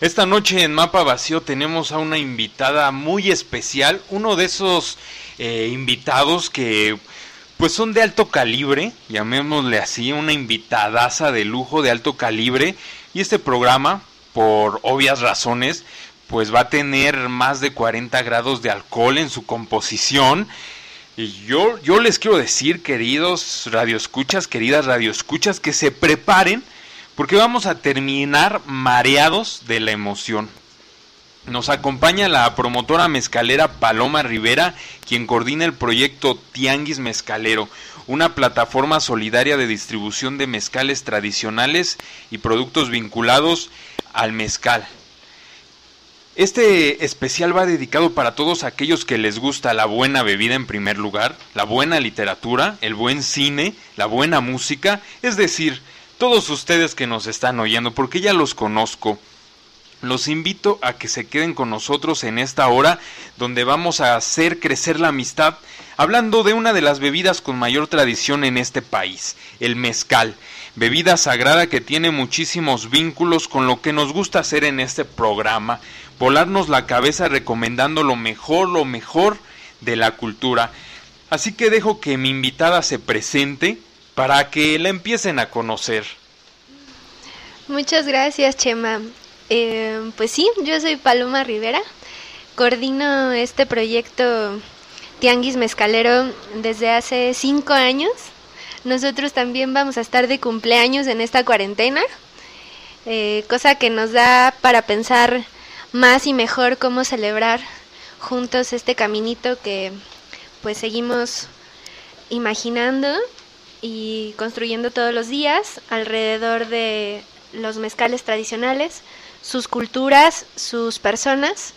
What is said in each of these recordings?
Esta noche en Mapa Vacío tenemos a una invitada muy especial, uno de esos eh, invitados que pues son de alto calibre, llamémosle así, una invitadaza de lujo de alto calibre y este programa, por obvias razones, pues va a tener más de 40 grados de alcohol en su composición. Y yo, yo les quiero decir, queridos radioescuchas, queridas radioescuchas, que se preparen porque vamos a terminar mareados de la emoción. Nos acompaña la promotora mezcalera Paloma Rivera, quien coordina el proyecto Tianguis Mezcalero, una plataforma solidaria de distribución de mezcales tradicionales y productos vinculados al mezcal. Este especial va dedicado para todos aquellos que les gusta la buena bebida en primer lugar, la buena literatura, el buen cine, la buena música, es decir, todos ustedes que nos están oyendo, porque ya los conozco. Los invito a que se queden con nosotros en esta hora donde vamos a hacer crecer la amistad hablando de una de las bebidas con mayor tradición en este país, el mezcal, bebida sagrada que tiene muchísimos vínculos con lo que nos gusta hacer en este programa, volarnos la cabeza recomendando lo mejor, lo mejor de la cultura. Así que dejo que mi invitada se presente para que la empiecen a conocer. Muchas gracias, Chema. Eh, pues sí, yo soy Paloma Rivera, coordino este proyecto Tianguis Mezcalero desde hace cinco años. Nosotros también vamos a estar de cumpleaños en esta cuarentena, eh, cosa que nos da para pensar más y mejor cómo celebrar juntos este caminito que pues seguimos imaginando y construyendo todos los días alrededor de los mezcales tradicionales, sus culturas, sus personas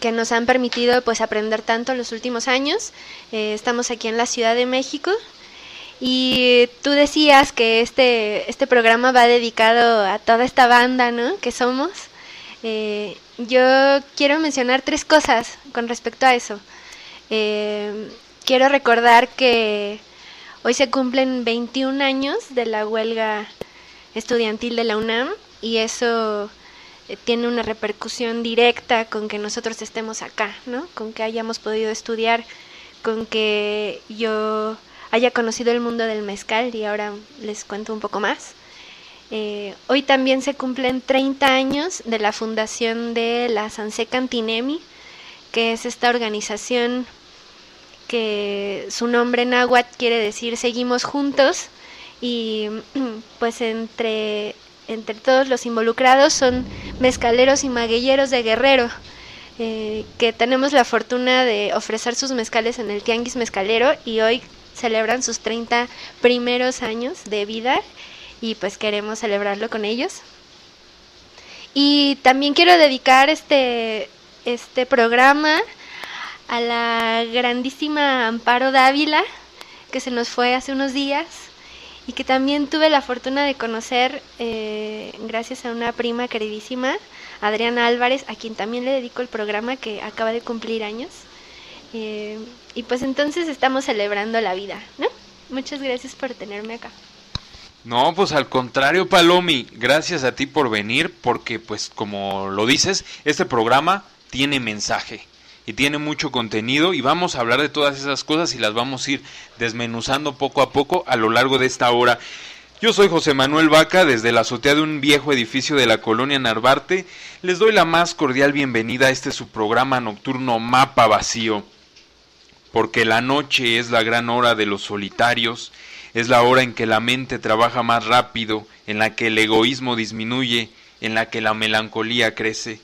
que nos han permitido pues aprender tanto en los últimos años. Eh, estamos aquí en la Ciudad de México y tú decías que este, este programa va dedicado a toda esta banda ¿no? que somos. Eh, yo quiero mencionar tres cosas con respecto a eso. Eh, quiero recordar que Hoy se cumplen 21 años de la huelga estudiantil de la UNAM y eso eh, tiene una repercusión directa con que nosotros estemos acá, ¿no? Con que hayamos podido estudiar, con que yo haya conocido el mundo del mezcal y ahora les cuento un poco más. Eh, hoy también se cumplen 30 años de la fundación de la Sanse Cantinemi, que es esta organización que su nombre náhuatl quiere decir seguimos juntos y pues entre, entre todos los involucrados son mezcaleros y maguilleros de Guerrero. Eh, que tenemos la fortuna de ofrecer sus mezcales en el Tianguis Mezcalero y hoy celebran sus 30 primeros años de vida y pues queremos celebrarlo con ellos. Y también quiero dedicar este, este programa a la grandísima Amparo Dávila, que se nos fue hace unos días y que también tuve la fortuna de conocer eh, gracias a una prima queridísima, Adriana Álvarez, a quien también le dedico el programa que acaba de cumplir años. Eh, y pues entonces estamos celebrando la vida, ¿no? Muchas gracias por tenerme acá. No, pues al contrario, Palomi, gracias a ti por venir, porque pues como lo dices, este programa tiene mensaje y tiene mucho contenido y vamos a hablar de todas esas cosas y las vamos a ir desmenuzando poco a poco a lo largo de esta hora. Yo soy José Manuel Vaca, desde la azotea de un viejo edificio de la colonia Narvarte. Les doy la más cordial bienvenida a este su programa nocturno Mapa Vacío. Porque la noche es la gran hora de los solitarios, es la hora en que la mente trabaja más rápido, en la que el egoísmo disminuye, en la que la melancolía crece,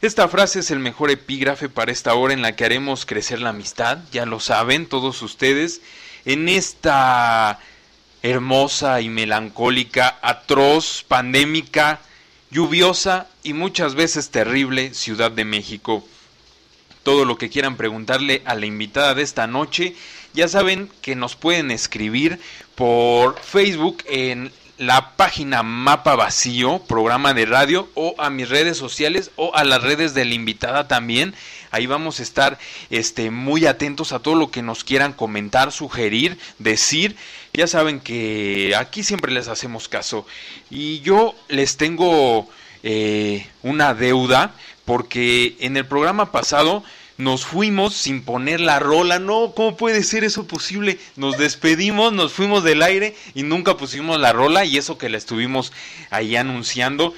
esta frase es el mejor epígrafe para esta hora en la que haremos crecer la amistad, ya lo saben todos ustedes, en esta hermosa y melancólica, atroz, pandémica, lluviosa y muchas veces terrible Ciudad de México. Todo lo que quieran preguntarle a la invitada de esta noche, ya saben que nos pueden escribir por Facebook en la página Mapa Vacío, programa de radio, o a mis redes sociales o a las redes de la invitada también. Ahí vamos a estar este, muy atentos a todo lo que nos quieran comentar, sugerir, decir. Ya saben que aquí siempre les hacemos caso. Y yo les tengo eh, una deuda porque en el programa pasado nos fuimos sin poner la rola. No, ¿cómo puede ser eso posible? Nos despedimos, nos fuimos del aire y nunca pusimos la rola y eso que la estuvimos ahí anunciando.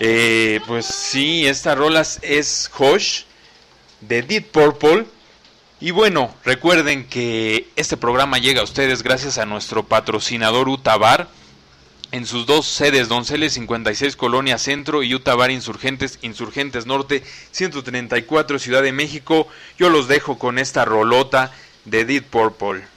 Eh, pues sí, esta rola es Hush de Deep Purple. Y bueno, recuerden que este programa llega a ustedes gracias a nuestro patrocinador Utabar en sus dos sedes, Donceles 56 Colonia Centro y Utabar Insurgentes, Insurgentes Norte 134 Ciudad de México. Yo los dejo con esta rolota de Deep Purple.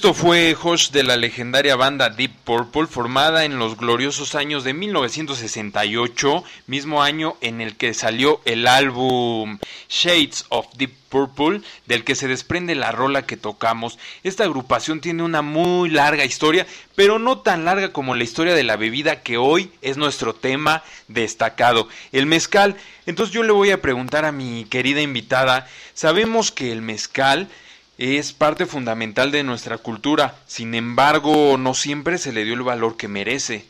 Esto fue Josh de la legendaria banda Deep Purple, formada en los gloriosos años de 1968, mismo año en el que salió el álbum Shades of Deep Purple, del que se desprende la rola que tocamos. Esta agrupación tiene una muy larga historia, pero no tan larga como la historia de la bebida que hoy es nuestro tema destacado, el mezcal. Entonces yo le voy a preguntar a mi querida invitada, sabemos que el mezcal es parte fundamental de nuestra cultura, sin embargo no siempre se le dio el valor que merece.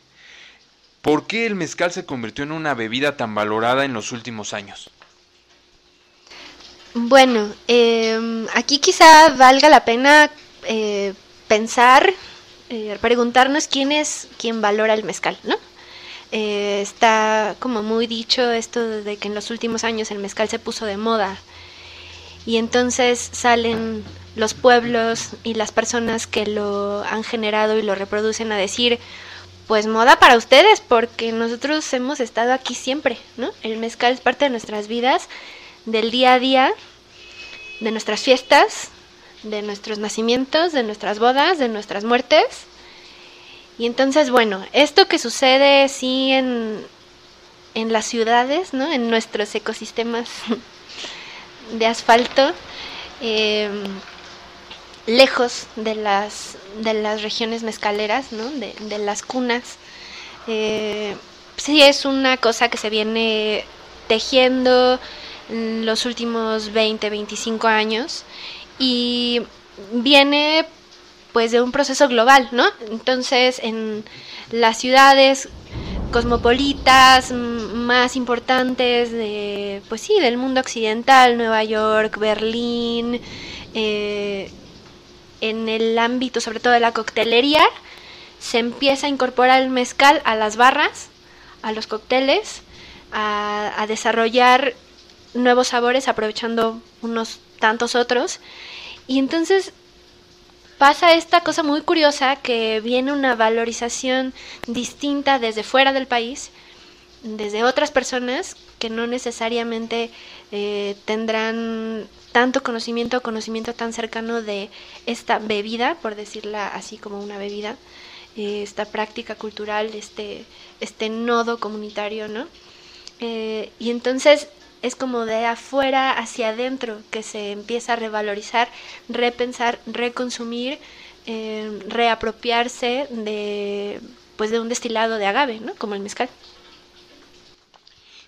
¿Por qué el mezcal se convirtió en una bebida tan valorada en los últimos años? Bueno, em, aquí quizá valga la pena eh, pensar, eh, preguntarnos quién es quien valora el mezcal, ¿no? Eh, está como muy dicho esto de que en los últimos años el mezcal se puso de moda y entonces salen los pueblos y las personas que lo han generado y lo reproducen a decir, pues moda para ustedes, porque nosotros hemos estado aquí siempre, ¿no? El mezcal es parte de nuestras vidas, del día a día, de nuestras fiestas, de nuestros nacimientos, de nuestras bodas, de nuestras muertes. Y entonces, bueno, esto que sucede sí en, en las ciudades, ¿no? En nuestros ecosistemas de asfalto, eh, lejos de las, de las regiones mezcaleras, ¿no? de, de las cunas. Eh, sí es una cosa que se viene tejiendo en los últimos 20, 25 años y viene pues de un proceso global, ¿no? Entonces en las ciudades cosmopolitas más importantes de pues sí del mundo occidental Nueva York Berlín eh, en el ámbito sobre todo de la coctelería, se empieza a incorporar el mezcal a las barras, a los cócteles, a, desarrollar nuevos sabores aprovechando unos tantos otros. Y entonces pasa esta cosa muy curiosa que viene una valorización distinta desde fuera del país, desde otras personas que no necesariamente eh, tendrán tanto conocimiento conocimiento tan cercano de esta bebida, por decirla así como una bebida, eh, esta práctica cultural, este, este nodo comunitario, ¿no? Eh, y entonces es como de afuera hacia adentro que se empieza a revalorizar, repensar, reconsumir, eh, reapropiarse de, pues de un destilado de agave, ¿no? Como el mezcal.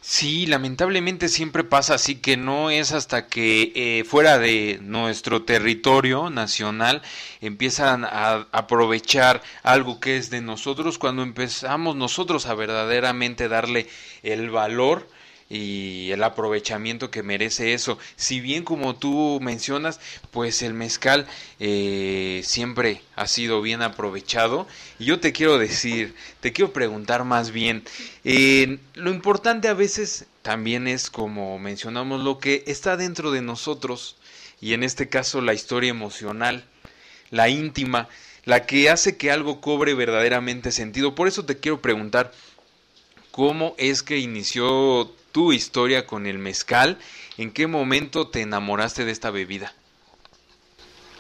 Sí, lamentablemente siempre pasa así que no es hasta que eh, fuera de nuestro territorio nacional empiezan a aprovechar algo que es de nosotros cuando empezamos nosotros a verdaderamente darle el valor y el aprovechamiento que merece eso. Si bien como tú mencionas, pues el mezcal eh, siempre ha sido bien aprovechado. Y yo te quiero decir, te quiero preguntar más bien, eh, lo importante a veces también es, como mencionamos, lo que está dentro de nosotros, y en este caso la historia emocional, la íntima, la que hace que algo cobre verdaderamente sentido. Por eso te quiero preguntar, ¿cómo es que inició tu historia con el mezcal. ¿En qué momento te enamoraste de esta bebida?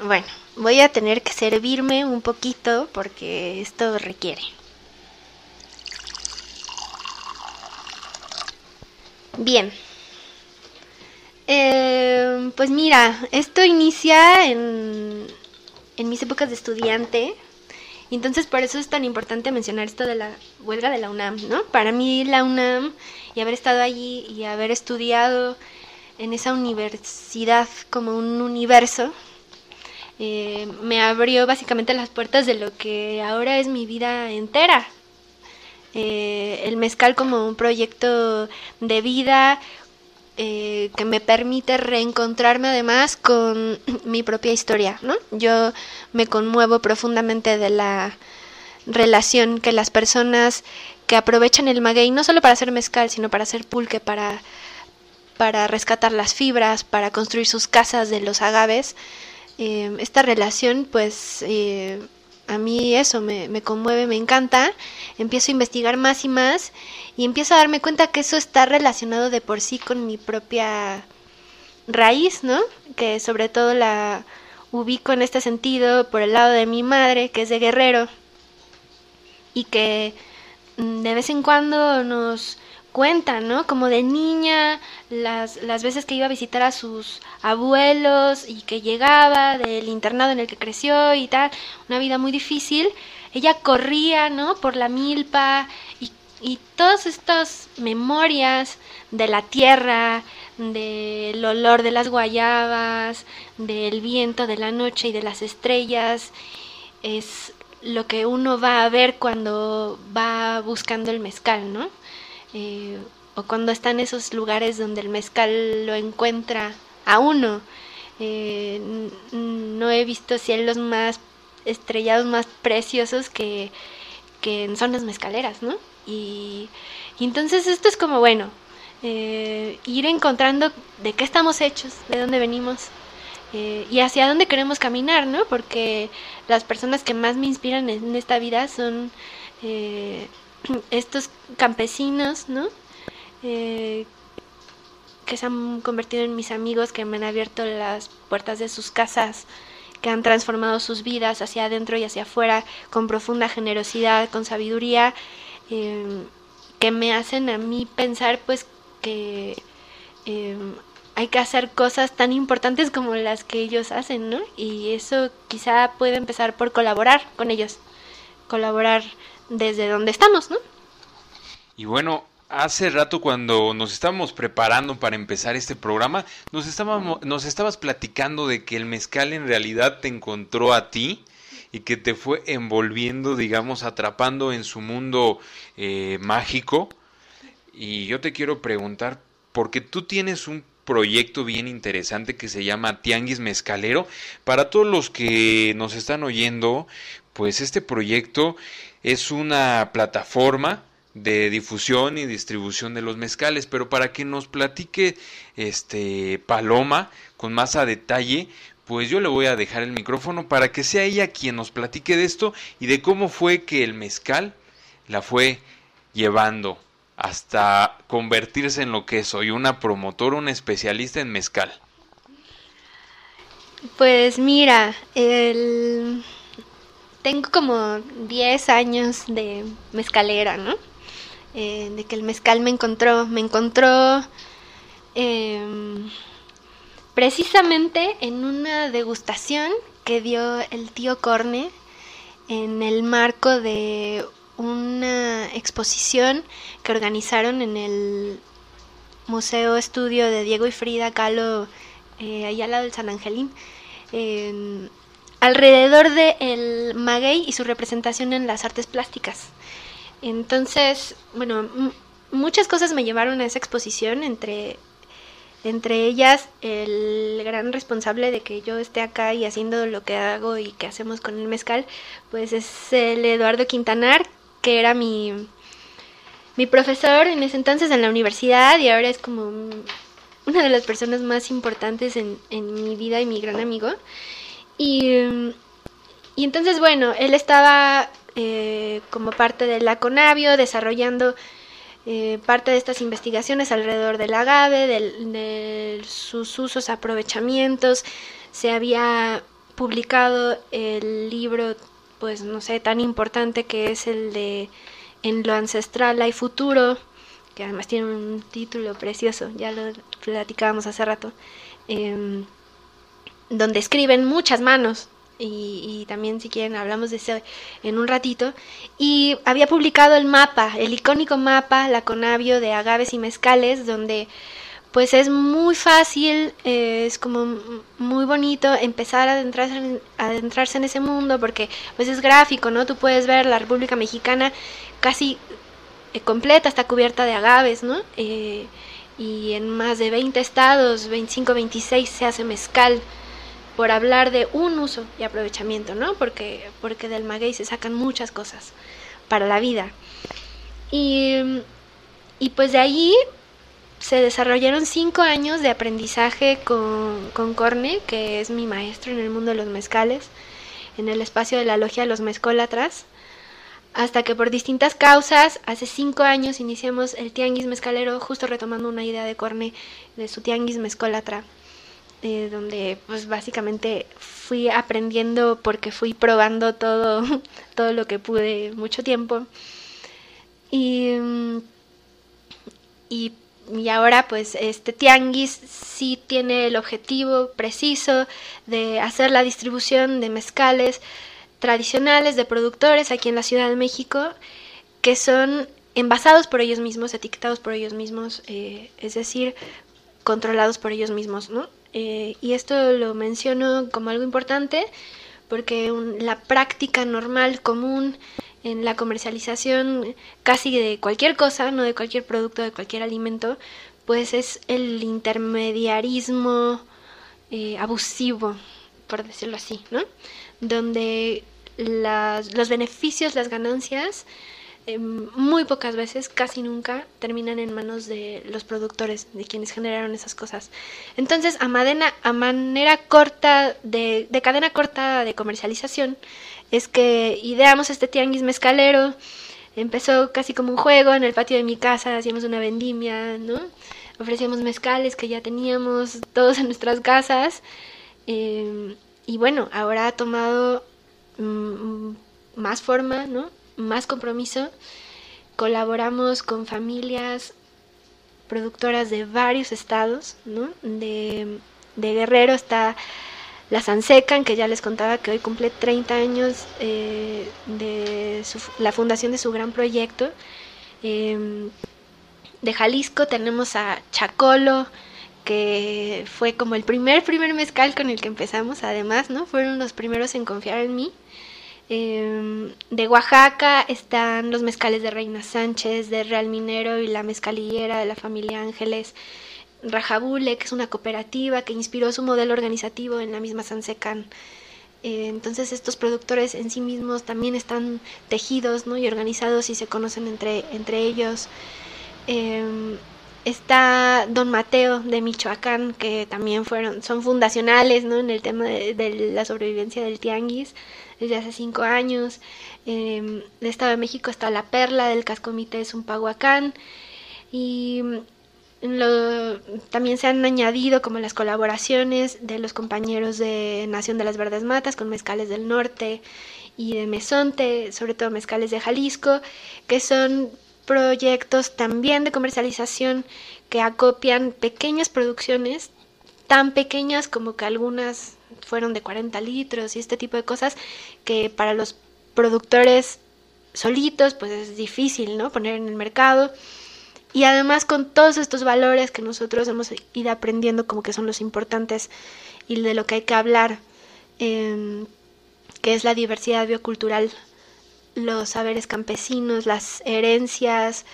Bueno, voy a tener que servirme un poquito porque esto requiere. Bien. Eh, pues mira, esto inicia en, en mis épocas de estudiante. Entonces por eso es tan importante mencionar esto de la huelga de la UNAM, ¿no? Para mí la UNAM y haber estado allí y haber estudiado en esa universidad como un universo, eh, me abrió básicamente las puertas de lo que ahora es mi vida entera. Eh, el mezcal como un proyecto de vida eh, que me permite reencontrarme además con mi propia historia, ¿no? Yo me conmuevo profundamente de la relación que las personas que aprovechan el maguey no solo para hacer mezcal, sino para hacer pulque, para, para rescatar las fibras, para construir sus casas de los agaves. Eh, esta relación, pues, eh, a mí eso me, me, conmueve, me encanta. Empiezo a investigar más y más y empiezo a darme cuenta que eso está relacionado de por sí con mi propia raíz, ¿no? Que sobre todo la ubico en este sentido por el lado de mi madre, que es de Guerrero, y que mm, de vez en cuando nos cuenta, ¿no? Como de niña, las, las veces que iba a visitar a sus abuelos y que llegaba del internado en el que creció y tal, una vida muy difícil, ella corría, ¿no? Por la milpa y, y todas estas memorias de la tierra, del olor de las guayabas, del viento de la noche y de las estrellas, es lo que uno va a ver cuando va buscando el mezcal, ¿no? Eh, o cuando está en esos lugares donde el mezcal lo encuentra a uno. Eh, no he visto cielos más estrellados, más preciosos que, que en zonas mezcaleras, ¿no? Y, y entonces esto es como, bueno, eh, ir encontrando de qué estamos hechos, de dónde venimos eh, y hacia dónde queremos caminar, ¿no? Porque las personas que más me inspiran en esta vida son eh, estos campesinos, ¿no? que se han convertido en mis amigos, que me han abierto las puertas de sus casas, que han transformado sus vidas hacia adentro y hacia afuera con profunda generosidad, con sabiduría, que me hacen a mí pensar pues que em, hay que hacer cosas tan importantes como las que ellos hacen, ¿no? Y eso quizá puede empezar por colaborar con ellos, colaborar desde donde estamos, ¿no? Y bueno, hace rato cuando nos estábamos preparando para empezar este programa, nos, estábamos, nos estabas platicando de que el mezcal en realidad te encontró a ti y que te fue envolviendo, digamos, atrapando en su mundo eh, mágico y yo te quiero preguntar, porque tú tienes un proyecto bien interesante que se llama Tianguis Mezcalero. Para todos los que nos están oyendo, pues este proyecto es una plataforma de difusión y distribución de los mezcales, pero para que nos platique este Paloma con más a detalle, pues yo le voy a dejar el micrófono para que sea ella quien nos platique de esto y de cómo fue que el mezcal la fue llevando hasta convertirse en lo que soy, una promotora, un especialista en mezcal? Pues mira, el... tengo como 10 años de mezcalera, ¿no? Eh, de que el mezcal me encontró, me encontró em, precisamente en una degustación que dio el tío Corne en el marco de una exposición que organizaron en el Museo Estudio de Diego y Frida Kahlo, eh, allá al lado del San Angelín, alrededor de el maguey y su representación en las artes plásticas. Entonces, bueno, muchas cosas me llevaron a esa exposición, entre, entre ellas el gran responsable de que yo esté acá y haciendo lo que hago y que hacemos con el mezcal, pues es el Eduardo Quintanar, que era mi, mi profesor en ese entonces en la universidad y ahora es como una de las personas más importantes en, en mi vida y mi gran amigo. Y, y entonces, bueno, él estaba eh, como parte del Conavio desarrollando eh, parte de estas investigaciones alrededor del agave, de sus usos, aprovechamientos. Se había publicado el libro pues no sé, tan importante que es el de En lo ancestral hay futuro, que además tiene un título precioso, ya lo platicábamos hace rato, em, donde escriben muchas manos, y, también si quieren hablamos de eso en un ratito, y había publicado el mapa, el icónico mapa, la Conavio de agaves y mezcales, donde pues es muy fácil, eh, es como muy bonito empezar a adentrarse, en, adentrarse en ese mundo porque pues es gráfico, ¿no? Tú puedes ver la República Mexicana casi eh, completa, está cubierta de agaves, ¿no? Eh, y en más de 20 estados, 25, 26 se hace mezcal por hablar de un uso y aprovechamiento, ¿no? Porque, porque del maguey se sacan muchas cosas para la vida. Y, y pues de ahí se desarrollaron cinco años de aprendizaje con, con Corne, que es mi maestro en el mundo de los mezcales, en el espacio de la logia de los mezcólatras, hasta que por distintas causas, hace cinco años iniciamos el tianguis mezcalero, justo retomando una idea de Corne de su tianguis mezcólatra. Eh, donde pues básicamente fui aprendiendo porque fui probando todo, todo lo que pude mucho tiempo. Y, y, ahora pues este tianguis sí tiene el objetivo preciso de hacer la distribución de mezcales tradicionales de productores aquí en la Ciudad de México que son envasados por ellos mismos, etiquetados por ellos mismos, eh, es decir, controlados por ellos mismos, ¿no? Eh, y esto lo menciono como algo importante porque la práctica normal, común en la comercialización casi de cualquier cosa, no de cualquier producto, de cualquier alimento, pues es el intermediarismo eh, abusivo, por decirlo así, ¿no? Donde las, los beneficios, las ganancias, eh, muy pocas veces, casi nunca, terminan en manos de los productores, de quienes generaron esas cosas. Entonces, a, a manera corta, de, de, cadena corta de comercialización, es que ideamos este tianguis mezcalero. Empezó casi como un juego en el patio de mi casa, hacíamos una vendimia, ¿no? Ofrecíamos mezcales que ya teníamos todos en nuestras casas. Eh, y bueno, ahora ha tomado mm, más forma, ¿no? Más compromiso. Colaboramos con familias productoras de varios estados, ¿no? De, Guerrero está la Sansecan, que ya les contaba que hoy cumple 30 años eh, de la fundación de su gran proyecto. Em, de Jalisco tenemos a Chacolo, que fue como el primer, primer mezcal con el que empezamos, además, ¿no? Fueron los primeros en confiar en mí. Em, de Oaxaca están los mezcales de Reina Sánchez, de Real Minero y la mezcalillera de la familia Ángeles. Rajabule, que es una cooperativa que inspiró su modelo organizativo en la misma Sansecan. Eh, entonces estos productores en sí mismos también están tejidos ¿no? y organizados y se conocen entre, entre ellos. Em, está Don Mateo de Michoacán, que también fueron, son fundacionales ¿no? en el tema de, de la sobrevivencia del tianguis desde hace cinco años. Eh, em, del Estado de México está La Perla, del Cascomité es un Pahuacán. Y mm, también se han añadido como las colaboraciones de los compañeros de Nación de las Verdes Matas con Mezcales del Norte y de Mesonte, sobre todo Mezcales de Jalisco, que son proyectos también de comercialización que acopian pequeñas producciones, tan pequeñas como que algunas fueron de 40 litros y este tipo de cosas que para los productores solitos pues es difícil, ¿no? Poner en el mercado. Y además con todos estos valores que nosotros hemos ido aprendiendo como que son los importantes y de lo que hay que hablar, em, que es la diversidad biocultural, los saberes campesinos, las herencias,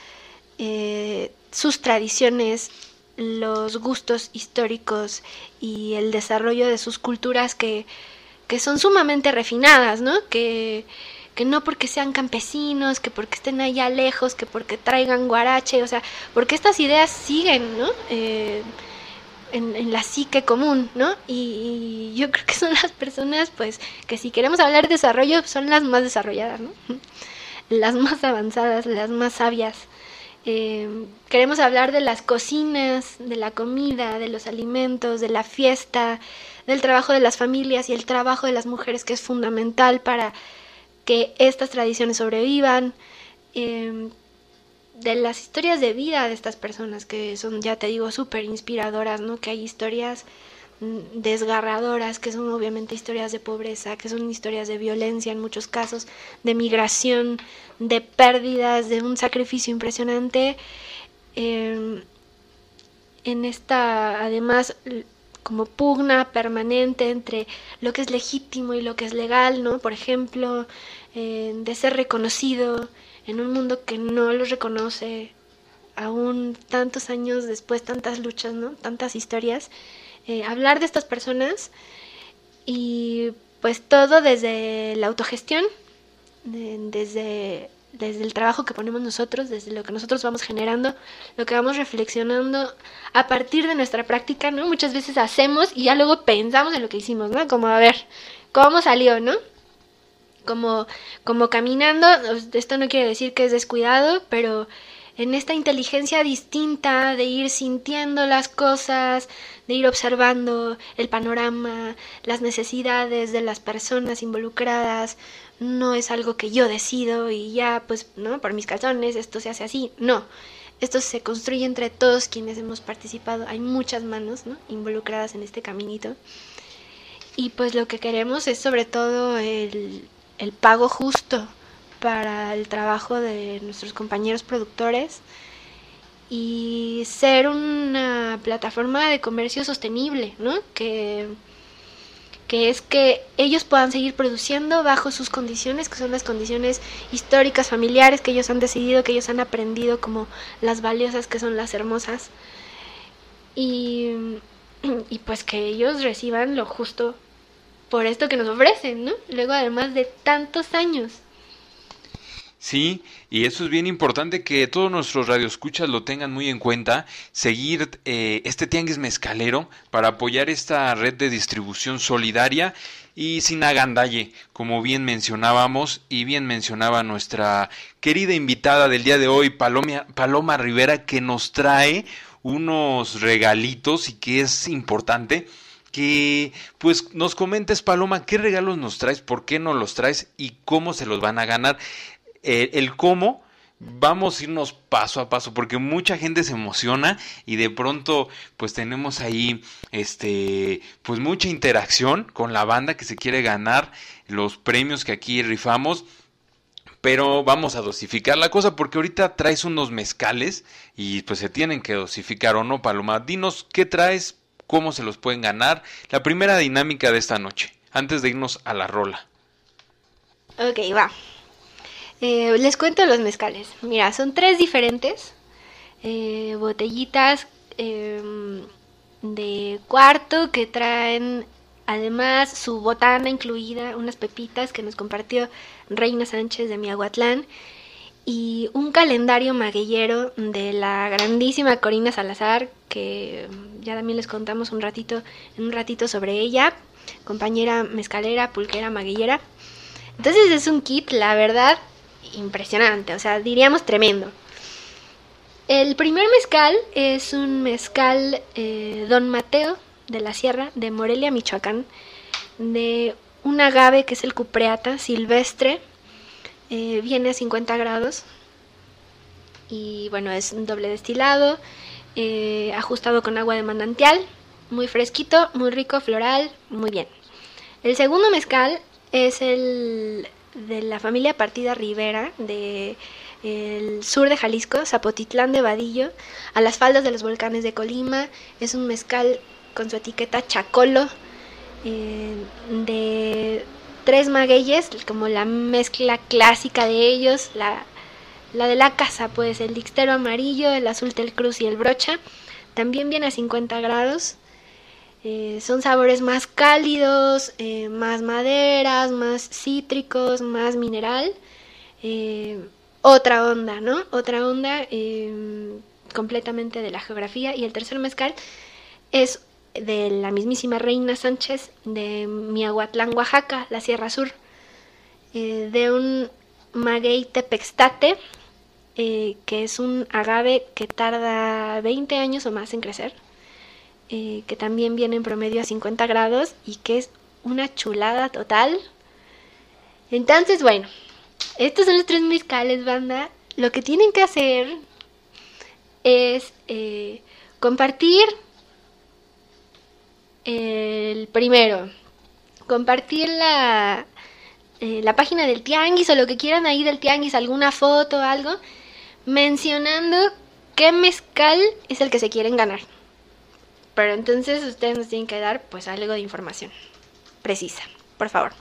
eh, sus tradiciones, los gustos históricos y el desarrollo de sus culturas que, que son sumamente refinadas, ¿no? Que, que no porque sean campesinos, que porque estén allá lejos, que porque traigan guarache, o sea, porque estas ideas siguen, ¿no? Eh, en, la psique común, ¿no? Y, yo creo que son las personas, pues, que si queremos hablar de desarrollo, son las más desarrolladas, ¿no? Las más avanzadas, las más sabias. Eh, queremos hablar de las cocinas, de la comida, de los alimentos, de la fiesta, del trabajo de las familias y el trabajo de las mujeres que es fundamental para que estas tradiciones sobrevivan, eh, de las historias de vida de estas personas que son, ya te digo, súper inspiradoras, ¿no? Que hay historias desgarradoras, que son obviamente historias de pobreza, que son historias de violencia en muchos casos, de migración, de pérdidas, de un sacrificio impresionante. Em, en esta, además, como pugna permanente entre lo que es legítimo y lo que es legal, ¿no? Por ejemplo, eh, de ser reconocido en un mundo que no lo reconoce, aún tantos años después, tantas luchas, ¿no? Tantas historias. Eh, hablar de estas personas y pues todo desde la autogestión, desde, desde el trabajo que ponemos nosotros, desde lo que nosotros vamos generando, lo que vamos reflexionando a partir de nuestra práctica, ¿no? Muchas veces hacemos y ya luego pensamos en lo que hicimos, ¿no? Como a ver, ¿cómo salió, no? Como, como caminando, esto no quiere decir que es descuidado, pero en esta inteligencia distinta de ir sintiendo las cosas, de ir observando el panorama, las necesidades de las personas involucradas. No es algo que yo decido y ya, pues, ¿no? Por mis calzones, esto se hace así. No. Esto se construye entre todos quienes hemos participado. Hay muchas manos, ¿no? Involucradas en este caminito. Y pues lo que queremos es sobre todo el, el pago justo para el trabajo de nuestros compañeros productores y ser una plataforma de comercio sostenible, ¿no? Que, que es que ellos puedan seguir produciendo bajo sus condiciones, que son las condiciones históricas, familiares, que ellos han decidido, que ellos han aprendido como las valiosas, que son las hermosas. Y, y pues que ellos reciban lo justo por esto que nos ofrecen, ¿no? Luego además de tantos años. Sí, y eso es bien importante que todos nuestros radioescuchas lo tengan muy en cuenta, seguir eh, este tianguis mezcalero para apoyar esta red de distribución solidaria y sin agandalle, como bien mencionábamos y bien mencionaba nuestra querida invitada del día de hoy, Paloma, Paloma Rivera, que nos trae unos regalitos y que es importante que pues nos comentes Paloma qué regalos nos traes, por qué no los traes y cómo se los van a ganar el, cómo vamos a irnos paso a paso porque mucha gente se emociona y de pronto pues tenemos ahí este pues mucha interacción con la banda que se quiere ganar los premios que aquí rifamos pero vamos a dosificar la cosa porque ahorita traes unos mezcales y pues se tienen que dosificar o no Paloma dinos qué traes cómo se los pueden ganar. La primera dinámica de esta noche antes de irnos a la rola. Ok va. Eh, les cuento los mezcales. Mira, son tres diferentes eh, botellitas em, de cuarto que traen además su botana incluida, unas pepitas que nos compartió Reina Sánchez de Miahuatlán y un calendario maguillero de la grandísima Corina Salazar que ya también les contamos un ratito un ratito sobre ella, compañera mezcalera, pulquera, maguillera. Entonces es un kit, la verdad, impresionante, o sea, diríamos tremendo. El primer mezcal es un mezcal eh, Don Mateo de la Sierra de Morelia, Michoacán, de un agave que es el cupreata silvestre, eh, viene a 50 grados y bueno, es un doble destilado, eh, ajustado con agua de manantial, muy fresquito, muy rico, floral, muy bien. El segundo mezcal es el de la familia Partida Rivera de el sur de Jalisco, Zapotitlán de Vadillo, a las faldas de los volcanes de Colima. Es un mezcal con su etiqueta Chacolo eh, de tres magueyes, como la mezcla clásica de ellos, la, la de la casa, pues el lixtero amarillo, el azul del cruz y el brocha. También viene a 50 grados. Eh, son sabores más cálidos, eh, más maderas, más cítricos, más mineral. Eh, otra onda, ¿no? Otra onda completamente de la geografía. Y el tercer mezcal es de la mismísima Reina Sánchez de Miahuatlán, Oaxaca, la Sierra Sur, de un maguey tepextate, que es un agave que tarda 20 años o más en crecer eh, que también viene en promedio a 50 grados y que es una chulada total. Entonces, bueno, estos son los tres mezcales, banda. Lo que tienen que hacer es eh, compartir el primero, compartir la, eh, la página del tianguis o lo que quieran ahí del tianguis, alguna foto algo, mencionando qué mezcal es el que se quieren ganar. Pero entonces ustedes nos tienen que dar pues algo de información precisa, por favor.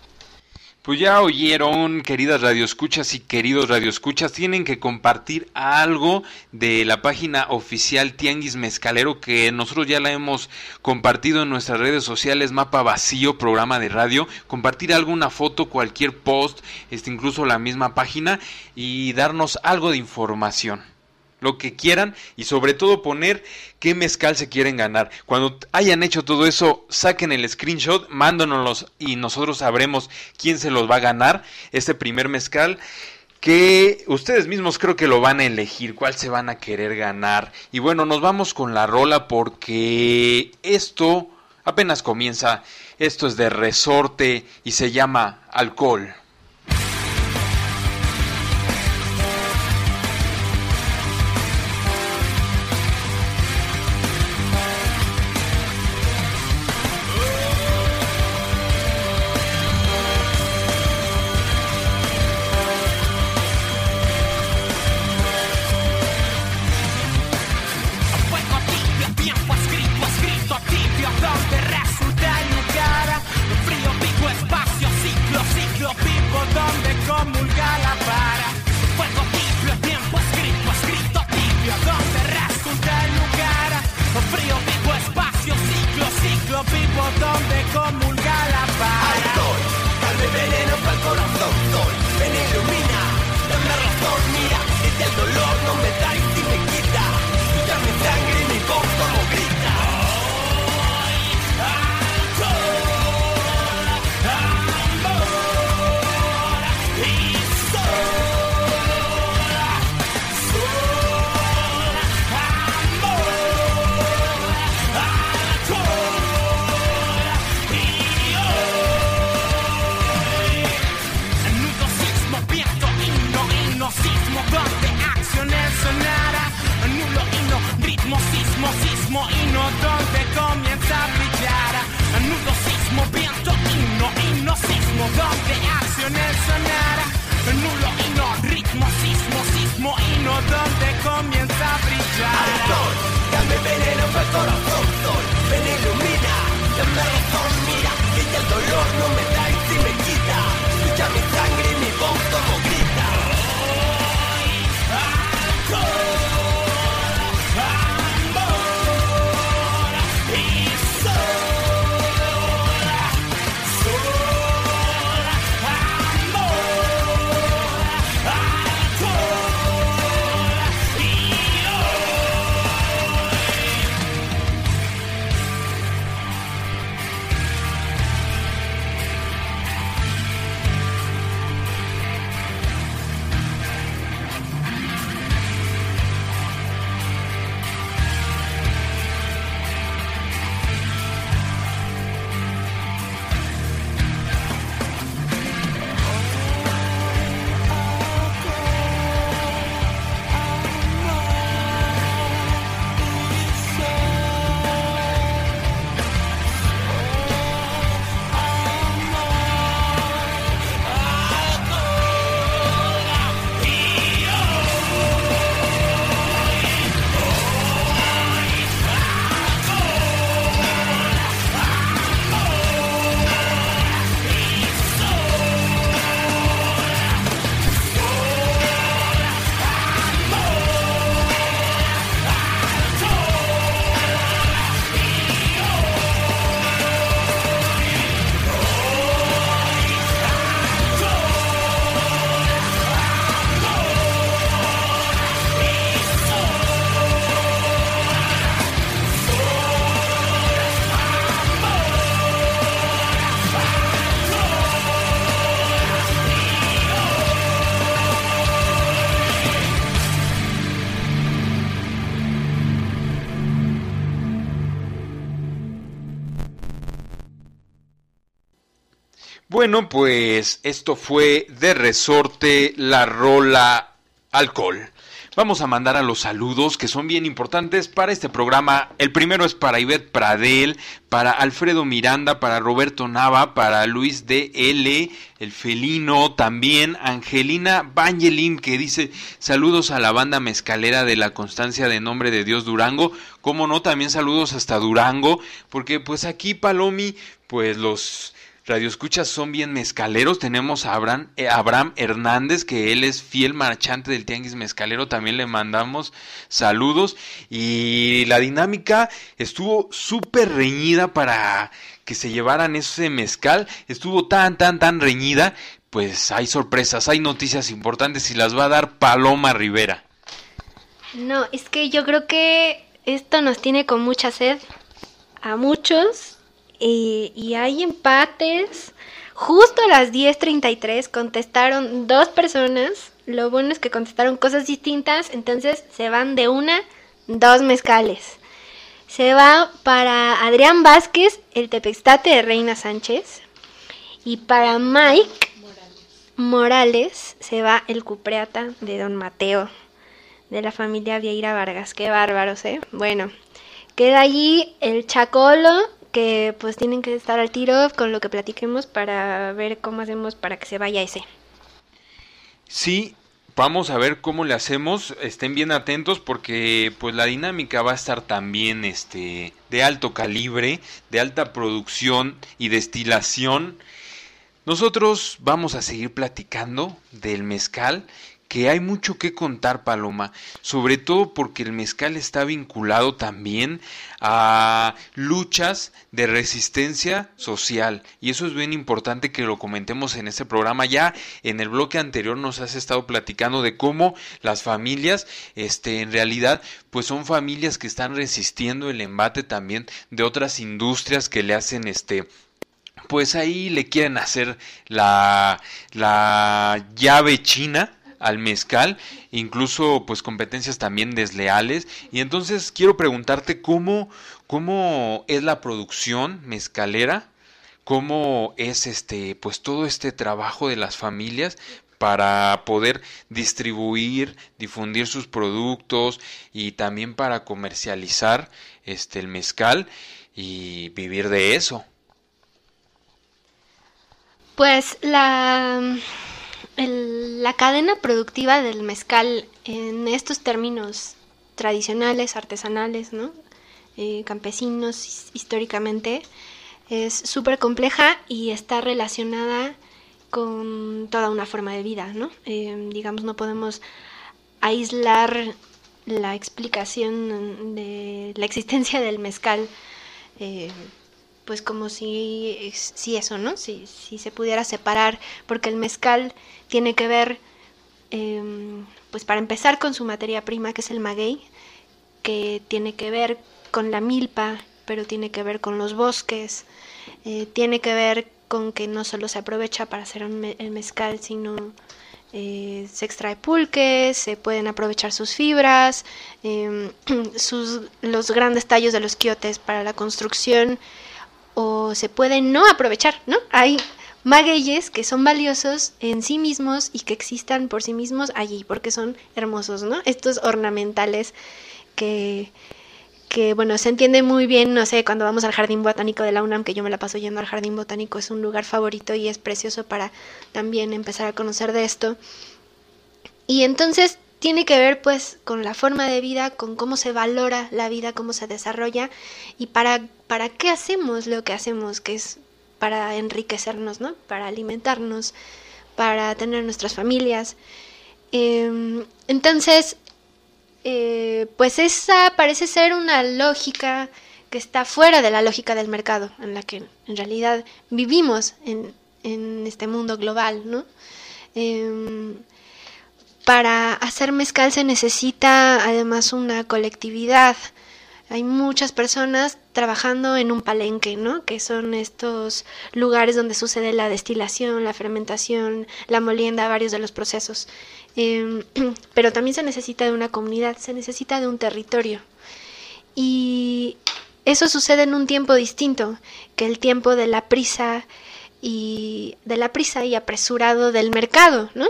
Pues ya oyeron, queridas radioescuchas y queridos radioescuchas, tienen que compartir algo de la página oficial Tianguis Mezcalero que nosotros ya la hemos compartido en nuestras redes sociales, Mapa Vacío, programa de radio, compartir alguna foto, cualquier post, este, incluso la misma página y darnos algo de información lo que quieran y sobre todo poner qué mezcal se quieren ganar. Cuando hayan hecho todo eso, saquen el screenshot, mándonoslos y nosotros sabremos quién se los va a ganar este primer mezcal que ustedes mismos creo que lo van a elegir, cuál se van a querer ganar. Y bueno, nos vamos con la rola porque esto apenas comienza, esto es de resorte y se llama alcohol. Bueno, pues esto fue de resorte la rola alcohol. Vamos a mandar a los saludos que son bien importantes para este programa. El primero es para Ivette Pradel, para Alfredo Miranda, para Roberto Nava, para Luis D.L., el felino, también Angelina Vangelin que dice saludos a la banda mezcalera de la Constancia de Nombre de Dios Durango. Como no, también saludos hasta Durango, porque pues aquí Palomi, pues los radioescuchas son bien mezcaleros. Tenemos a Abraham, eh, Abraham, Hernández, que él es fiel marchante del Tianguis Mezcalero. También le mandamos saludos. Y la dinámica estuvo súper reñida para que se llevaran ese mezcal. Estuvo tan, tan, tan reñida. Pues hay sorpresas, hay noticias importantes y las va a dar Paloma Rivera. No, es que yo creo que esto nos tiene con mucha sed. A muchos y, hay empates. Justo a las 10.33 contestaron dos personas lo bueno es que contestaron cosas distintas, entonces se van de una, dos mezcales. Se va para Adrián Vázquez, el tepextate de Reina Sánchez. Y para Mike Morales se va el cupreata de Don Mateo, de la familia Vieira Vargas. Qué bárbaros, ¿eh? Bueno, queda allí el chacolo, que pues tienen que estar al tiro con lo que platiquemos para ver cómo hacemos para que se vaya ese. Sí, vamos a ver cómo le hacemos. Estén bien atentos porque pues la dinámica va a estar también este de alto calibre, de alta producción y destilación. Nosotros vamos a seguir platicando del mezcal que hay mucho que contar, Paloma, sobre todo porque el mezcal está vinculado también a luchas de resistencia social y eso es bien importante que lo comentemos en este programa. Ya en el bloque anterior nos has estado platicando de cómo las familias, este, en realidad, pues son familias que están resistiendo el embate también de otras industrias que le hacen este pues ahí le quieren hacer la, la llave china al mezcal, incluso pues competencias también desleales. Y entonces quiero preguntarte cómo, cómo es la producción mezcalera, cómo es este, pues todo este trabajo de las familias para poder distribuir, difundir sus productos y también para comercializar este el mezcal y vivir de eso. Pues la la cadena productiva del mezcal en estos términos tradicionales, artesanales. Eh, campesinos históricamente, es súper compleja y está relacionada con toda una forma de vida, ¿no? Eh, digamos, no podemos aislar la explicación de la existencia del mezcal eh, pues como si, si eso, ¿no? Si, si se pudiera separar, porque el mezcal tiene que ver, em, pues para empezar con su materia prima, que es el maguey, que tiene que ver con la milpa, pero tiene que ver con los bosques, eh, tiene que ver con que no solo se aprovecha para hacer el mezcal, sino eh, se extrae pulque, se pueden aprovechar sus fibras, em, sus, los grandes tallos de los quiotes para la construcción, o se pueden no aprovechar, ¿no? Hay magueyes que son valiosos en sí mismos y que existan por sí mismos allí, porque son hermosos, ¿no? Estos ornamentales que, que, bueno, se entiende muy bien, no sé, cuando vamos al Jardín Botánico de la UNAM, que yo me la paso yendo al Jardín Botánico, es un lugar favorito y es precioso para también empezar a conocer de esto. Y entonces tiene que ver pues con la forma de vida, con cómo se valora la vida, cómo se desarrolla y para, para qué hacemos lo que hacemos, que es para enriquecernos, ¿no? Para alimentarnos, para tener nuestras familias. Em, entonces, eh, pues esa parece ser una lógica que está fuera de la lógica del mercado, en la que en realidad vivimos en, en este mundo global, ¿no? Em, para hacer mezcal se necesita además una colectividad. Hay muchas personas trabajando en un palenque, ¿no? Que son estos lugares donde sucede la destilación, la fermentación, la molienda, varios de los procesos. Em, pero también se necesita de una comunidad, se necesita de un territorio. Y eso sucede en un tiempo distinto que el tiempo de la prisa y de la prisa y apresurado del mercado, ¿no?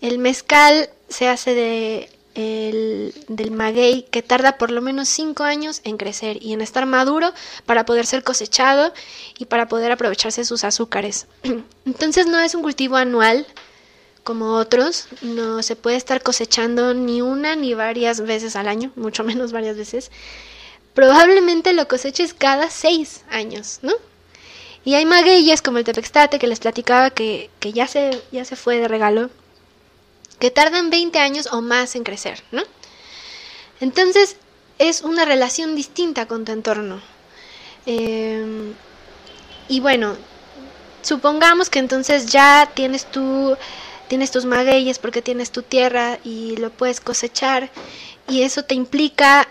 El mezcal se hace de el, del maguey que tarda por lo menos 5 años en crecer y en estar maduro para poder ser cosechado y para poder aprovecharse sus azúcares. Entonces no es un cultivo anual como otros, no se puede estar cosechando ni una ni varias veces al año, mucho menos varias veces. Probablemente lo coseches cada 6 años, ¿no? Y hay magueyes como el tepextate que les platicaba que, que ya, se, ya se fue de regalo que tardan 20 años o más en crecer, ¿no? Entonces es una relación distinta con tu entorno. Em, y bueno, supongamos que entonces ya tienes tu tienes tus magueyes porque tienes tu tierra y lo puedes cosechar y eso te implica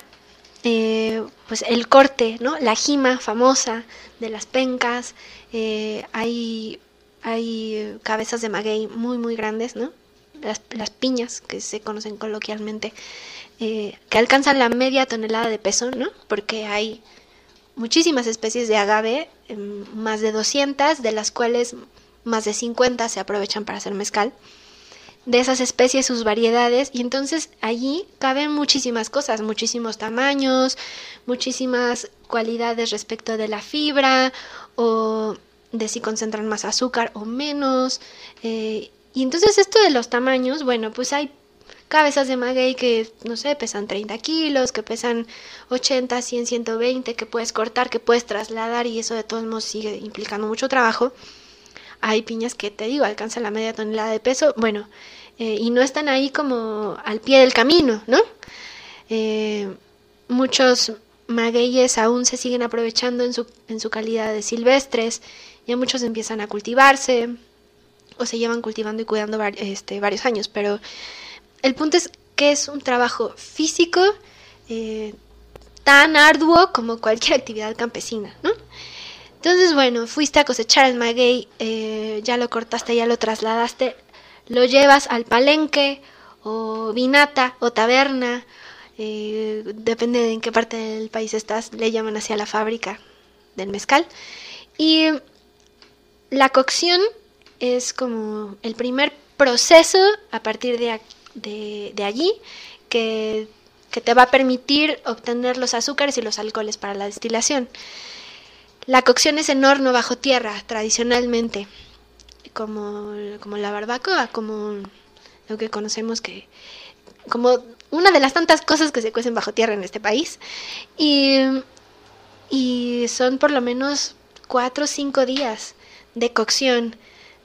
eh, pues el corte, ¿no? La jima famosa de las pencas, eh, hay, hay cabezas de maguey muy muy grandes, ¿no? Las, piñas, que se conocen coloquialmente, eh, que alcanzan la media tonelada de peso, ¿no? Porque hay muchísimas especies de agave, em, más de 200, de las cuales más de 50 se aprovechan para hacer mezcal. De esas especies, sus variedades, y entonces allí caben muchísimas cosas, muchísimos tamaños, muchísimas cualidades respecto de la fibra o de si concentran más azúcar o menos. Eh, y entonces esto de los tamaños, bueno, pues hay cabezas de maguey que, no sé, pesan 30 kilos, que pesan 80, 100, 120, que puedes cortar, que puedes trasladar y eso de todos modos sigue implicando mucho trabajo. Hay piñas que te digo, alcanzan la media tonelada de peso, bueno, eh, y no están ahí como al pie del camino, ¿no? Eh, muchos magueyes aún se siguen aprovechando en su, en su calidad de silvestres, ya muchos empiezan a cultivarse o se llevan cultivando y cuidando este, varios años, pero el punto es que es un trabajo físico eh, tan arduo como cualquier actividad campesina, ¿no? Entonces, bueno, fuiste a cosechar el maguey, eh, ya lo cortaste, ya lo trasladaste, lo llevas al palenque o vinata o taberna, eh, depende de en qué parte del país estás, le llaman hacia la fábrica del mezcal. Y la cocción es como el primer proceso a partir de, de, allí que, que, te va a permitir obtener los azúcares y los alcoholes para la destilación. La cocción es en horno bajo tierra, tradicionalmente, como, como la barbacoa, como lo que conocemos que como una de las tantas cosas que se cuecen bajo tierra en este país. Y, y son por lo menos cuatro o cinco días de cocción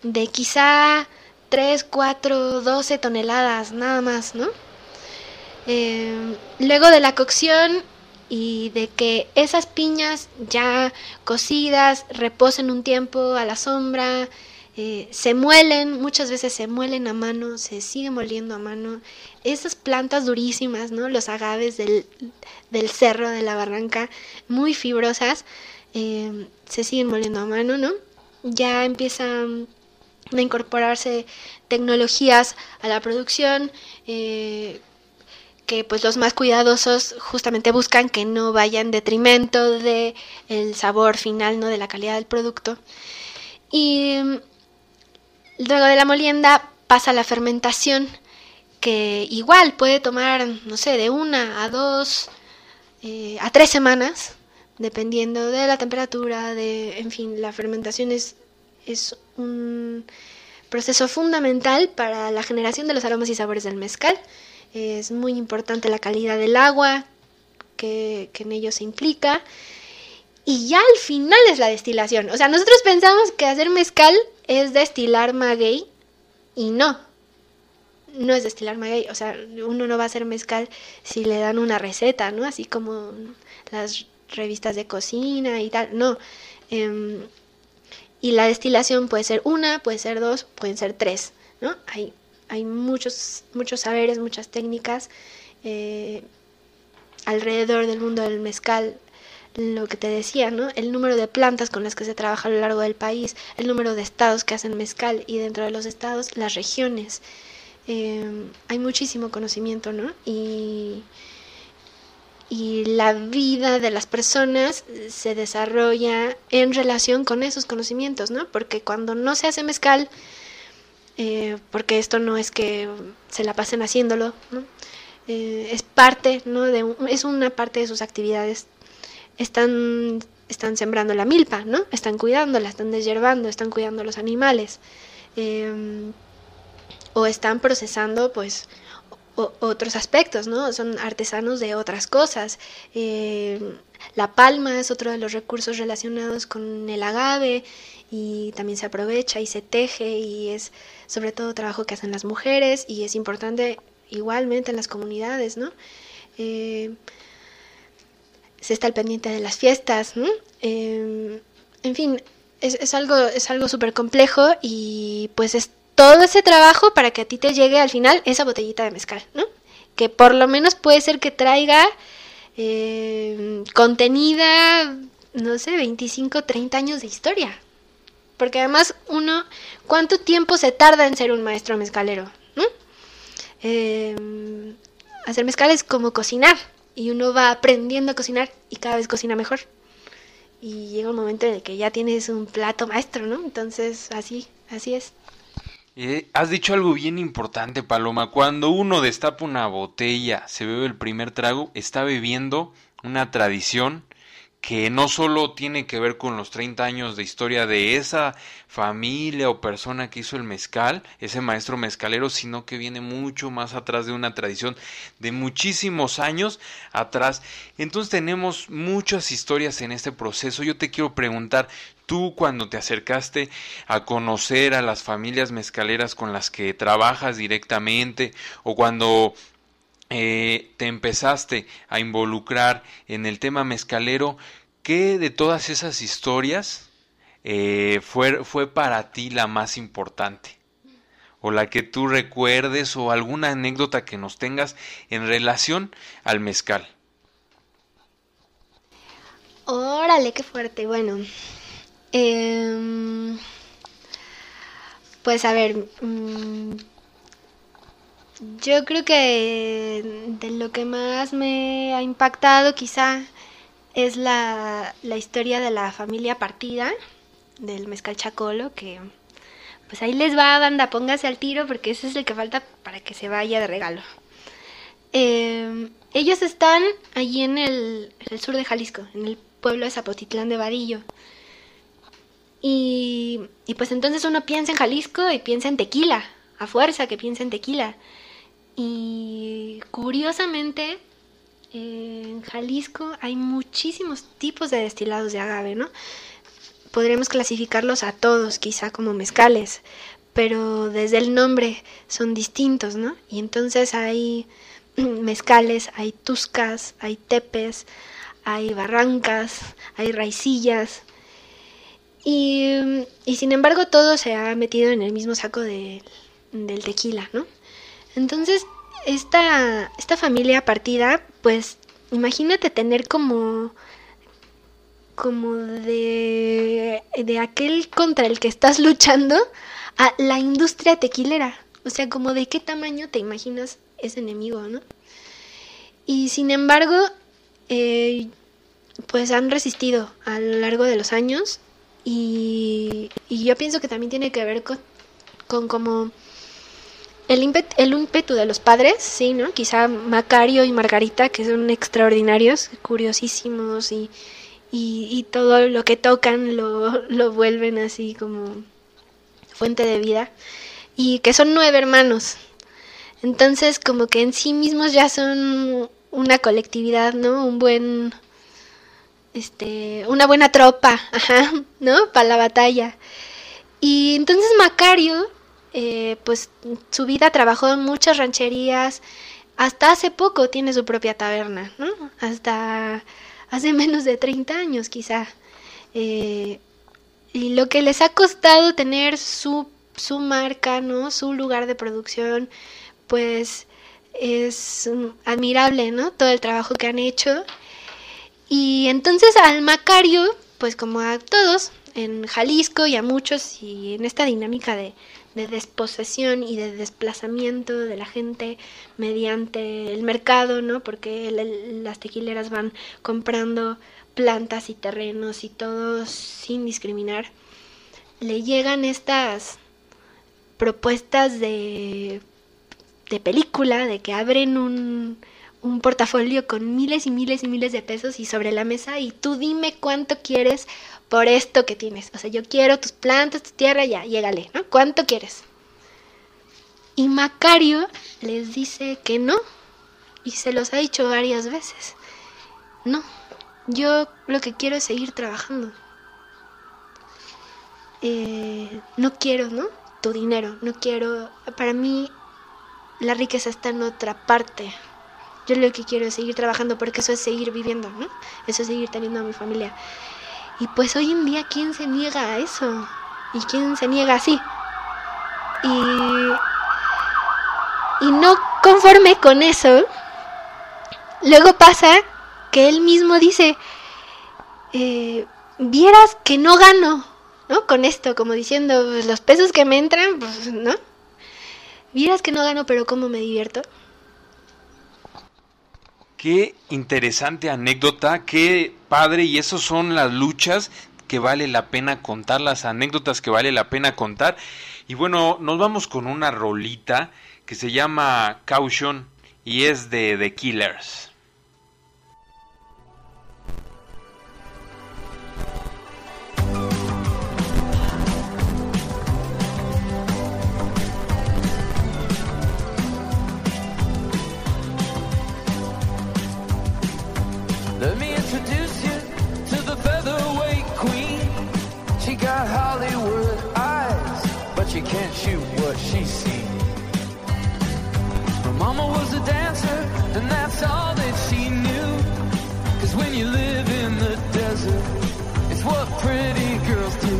de quizá 3, 4, 12 toneladas, nada más, ¿no? Eh, luego de la cocción y de que esas piñas ya cocidas reposen un tiempo a la sombra, eh, se muelen, muchas veces se muelen a mano, se sigue moliendo a mano. Esas plantas durísimas, ¿no? Los agaves del, del cerro, de la barranca, muy fibrosas, eh, se siguen moliendo a mano, ¿no? Ya empiezan a incorporarse tecnologías a la producción eh, que pues los más cuidadosos justamente buscan que no vaya en detrimento de el sabor final no de la calidad del producto. Y luego de la molienda pasa la fermentación que igual puede tomar no sé de una a dos eh, a tres semanas dependiendo de la temperatura, de, en fin, la fermentación es, es un proceso fundamental para la generación de los aromas y sabores del mezcal. Es muy importante la calidad del agua que, que en ello se implica. Y ya al final es la destilación. O sea, nosotros pensamos que hacer mezcal es destilar maguey y no. No es destilar maguey. O sea, uno no va a hacer mezcal si le dan una receta, ¿no? Así como las revistas de cocina y tal, no. Em, y la destilación puede ser una, puede ser dos, pueden ser tres, ¿no? Hay, hay muchos, muchos saberes, muchas técnicas eh, alrededor del mundo del mezcal. Lo que te decía, ¿no? El número de plantas con las que se trabaja a lo largo del país, el número de estados que hacen mezcal y dentro de los estados las regiones. Em, hay muchísimo conocimiento, ¿no? Y, y la vida de las personas se desarrolla en relación con esos conocimientos, ¿no? Porque cuando no se hace mezcal, eh, porque esto no es que se la pasen haciéndolo, ¿no? Eh, es parte, ¿no? De, es una parte de sus actividades. Están, están sembrando la milpa, ¿no? Están cuidándola, están desherbando, están cuidando los animales. Eh, o están procesando, pues, otros aspectos, ¿no? Son artesanos de otras cosas. Eh, la palma es otro de los recursos relacionados con el agave y también se aprovecha y se teje y es sobre todo trabajo que hacen las mujeres y es importante igualmente en las comunidades, ¿no? Eh, se está al pendiente de las fiestas, ¿no? Eh, en fin, es, es algo es algo súper complejo y pues es todo ese trabajo para que a ti te llegue al final esa botellita de mezcal, ¿no? Que por lo menos puede ser que traiga eh, contenida, no sé, 25, 30 años de historia. Porque además uno, ¿cuánto tiempo se tarda en ser un maestro mezcalero? em, hacer mezcal es como cocinar y uno va aprendiendo a cocinar y cada vez cocina mejor. Y llega un momento en el que ya tienes un plato maestro, ¿no? Entonces, así, así es. Eh, has dicho algo bien importante, Paloma. Cuando uno destapa una botella, se bebe el primer trago, está bebiendo una tradición que no solo tiene que ver con los 30 años de historia de esa familia o persona que hizo el mezcal, ese maestro mezcalero, sino que viene mucho más atrás de una tradición de muchísimos años atrás. Entonces tenemos muchas historias en este proceso. Yo te quiero preguntar, tú cuando te acercaste a conocer a las familias mezcaleras con las que trabajas directamente o cuando eh, te empezaste a involucrar en el tema mezcalero, ¿qué de todas esas historias eh, fue, fue para ti la más importante? o la que tú recuerdes o alguna anécdota que nos tengas en relación al mezcal. Órale, qué fuerte. Bueno, em, pues a ver, mm, yo creo que de lo que más me ha impactado quizá es la, la historia de la familia partida del mezcal chacolo, que pues ahí les va, banda, póngase al tiro porque ese es el que falta para que se vaya de regalo. Em, ellos están allí en el, sur de Jalisco, en el pueblo de Zapotitlán de Vadillo. Y, pues entonces uno piensa en Jalisco y piensa en tequila, a fuerza que piensa en tequila. Y curiosamente, en Jalisco hay muchísimos tipos de destilados de agave, ¿no? Podríamos clasificarlos a todos, quizá como mezcales, pero desde el nombre son distintos, ¿no? Y entonces hay mezcales, hay tuscas, hay tepes, hay barrancas, hay raicillas. Y, sin embargo todo se ha metido en el mismo saco de, del tequila, ¿no? Entonces, esta, esta familia partida, pues imagínate tener como como de, de aquel contra el que estás luchando a la industria tequilera. O sea, como de qué tamaño te imaginas ese enemigo, ¿no? Y sin embargo, eh, pues han resistido a lo largo de los años y, y yo pienso que también tiene que ver con, con como el ímpetu, el ímpetu de los padres, sí, ¿no? Quizá Macario y Margarita, que son extraordinarios, curiosísimos y, y, y todo lo que tocan lo, lo, vuelven así como fuente de vida. Y que son nueve hermanos. Entonces, como que en sí mismos ya son una colectividad, ¿no? Un buen. Este. Una buena tropa, ¿no? Para la batalla. Y entonces Macario eh, pues su vida trabajó en muchas rancherías, hasta hace poco tiene su propia taberna, ¿no? Hasta hace menos de 30 años quizá. Eh, y lo que les ha costado tener su, su marca, ¿no? Su lugar de producción, pues es admirable, ¿no? Todo el trabajo que han hecho. Y entonces al Macario, pues como a todos, en Jalisco y a muchos, y en esta dinámica de, de desposesión y de desplazamiento de la gente mediante el mercado, ¿no? Porque las tequileras van comprando plantas y terrenos y todo sin discriminar. Le llegan estas propuestas de, de película, de que abren un, un portafolio con miles y miles y miles de pesos y sobre la mesa y tú dime cuánto quieres por esto que tienes. O sea, yo quiero tus plantas, tu tierra, ya, llégale, ¿no? ¿Cuánto quieres? Y Macario les dice que no. Y se los ha dicho varias veces. No, yo lo que quiero es seguir trabajando. Eh, no quiero, ¿no? Tu dinero, no quiero... Para mí la riqueza está en otra parte. Yo lo que quiero es seguir trabajando porque eso es seguir viviendo, ¿no? Eso es seguir teniendo a mi familia. Y pues hoy en día, ¿quién se niega a eso? ¿Y quién se niega así? Y, y no conforme con eso, luego pasa que él mismo dice, eh, vieras que no gano, ¿no? Con esto, como diciendo, pues, los pesos que me entran, pues, ¿no? Vieras que no gano, pero cómo me divierto. Qué interesante anécdota, qué padre, y esas son las luchas que vale la pena contar, las anécdotas que vale la pena contar. Y bueno, nos vamos con una rolita que se llama Caution y es de The Killers. What she seen. Her mama was a dancer, and that's all that she knew. Cause when you live in the desert, it's what pretty girls do.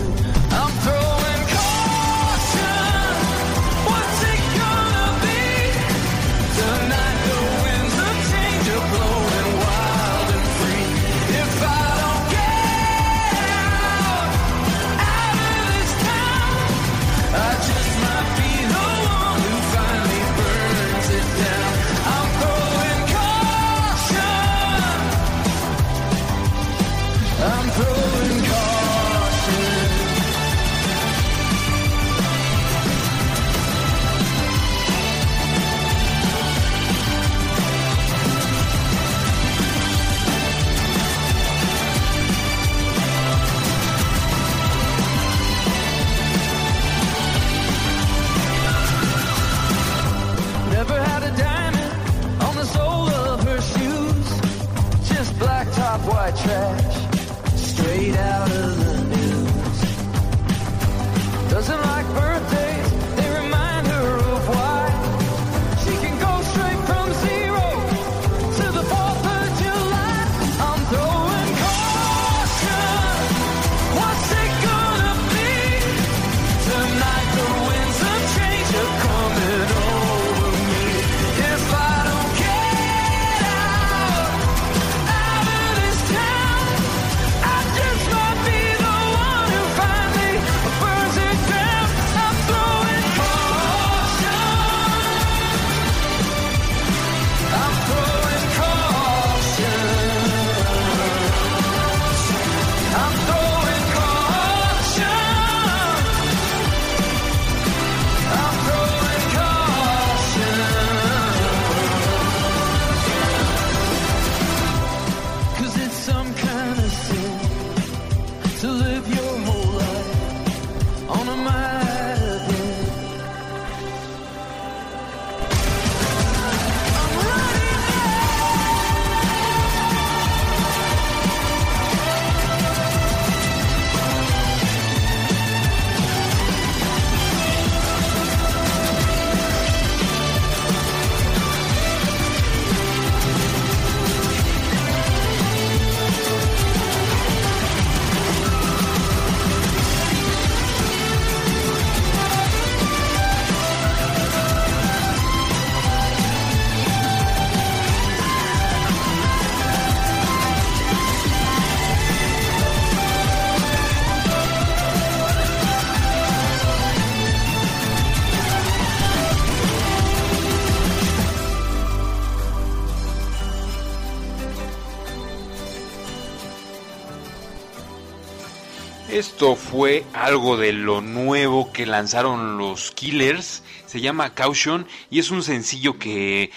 Esto fue algo de lo nuevo que lanzaron los Killers. Se llama Caution y es un sencillo que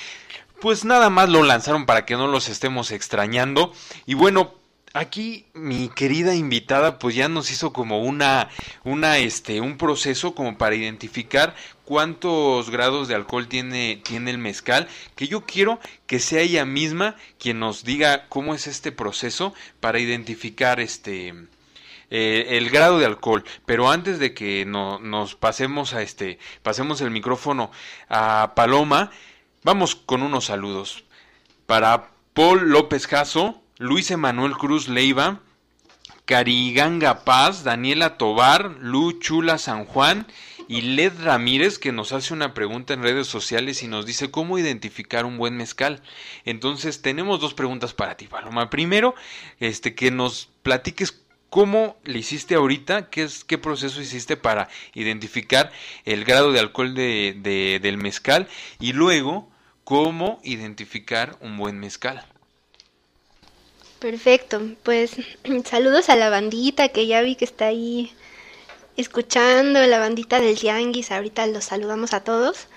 pues nada más lo lanzaron para que no los estemos extrañando. Y bueno, aquí mi querida invitada pues ya nos hizo como una una este un proceso como para identificar cuántos grados de alcohol tiene tiene el mezcal, que yo quiero que sea ella misma quien nos diga cómo es este proceso para identificar este eh, el grado de alcohol. Pero antes de que no, nos pasemos a este, pasemos el micrófono a Paloma, vamos con unos saludos. Para Paul López Jasso, Luis Emanuel Cruz Leiva, Cariganga Paz, Daniela Tobar, Lu Chula San Juan y Led Ramírez que nos hace una pregunta en redes sociales y nos dice cómo identificar un buen mezcal. Entonces tenemos dos preguntas para ti, Paloma. Primero, este que nos platiques ¿Cómo le hiciste ahorita? ¿Qué, es, ¿Qué proceso hiciste para identificar el grado de alcohol de, de- del mezcal? Y luego, ¿cómo identificar un buen mezcal? Perfecto, pues saludos a la bandita que ya vi que está ahí escuchando, la bandita del Tianguis, ahorita los saludamos a todos.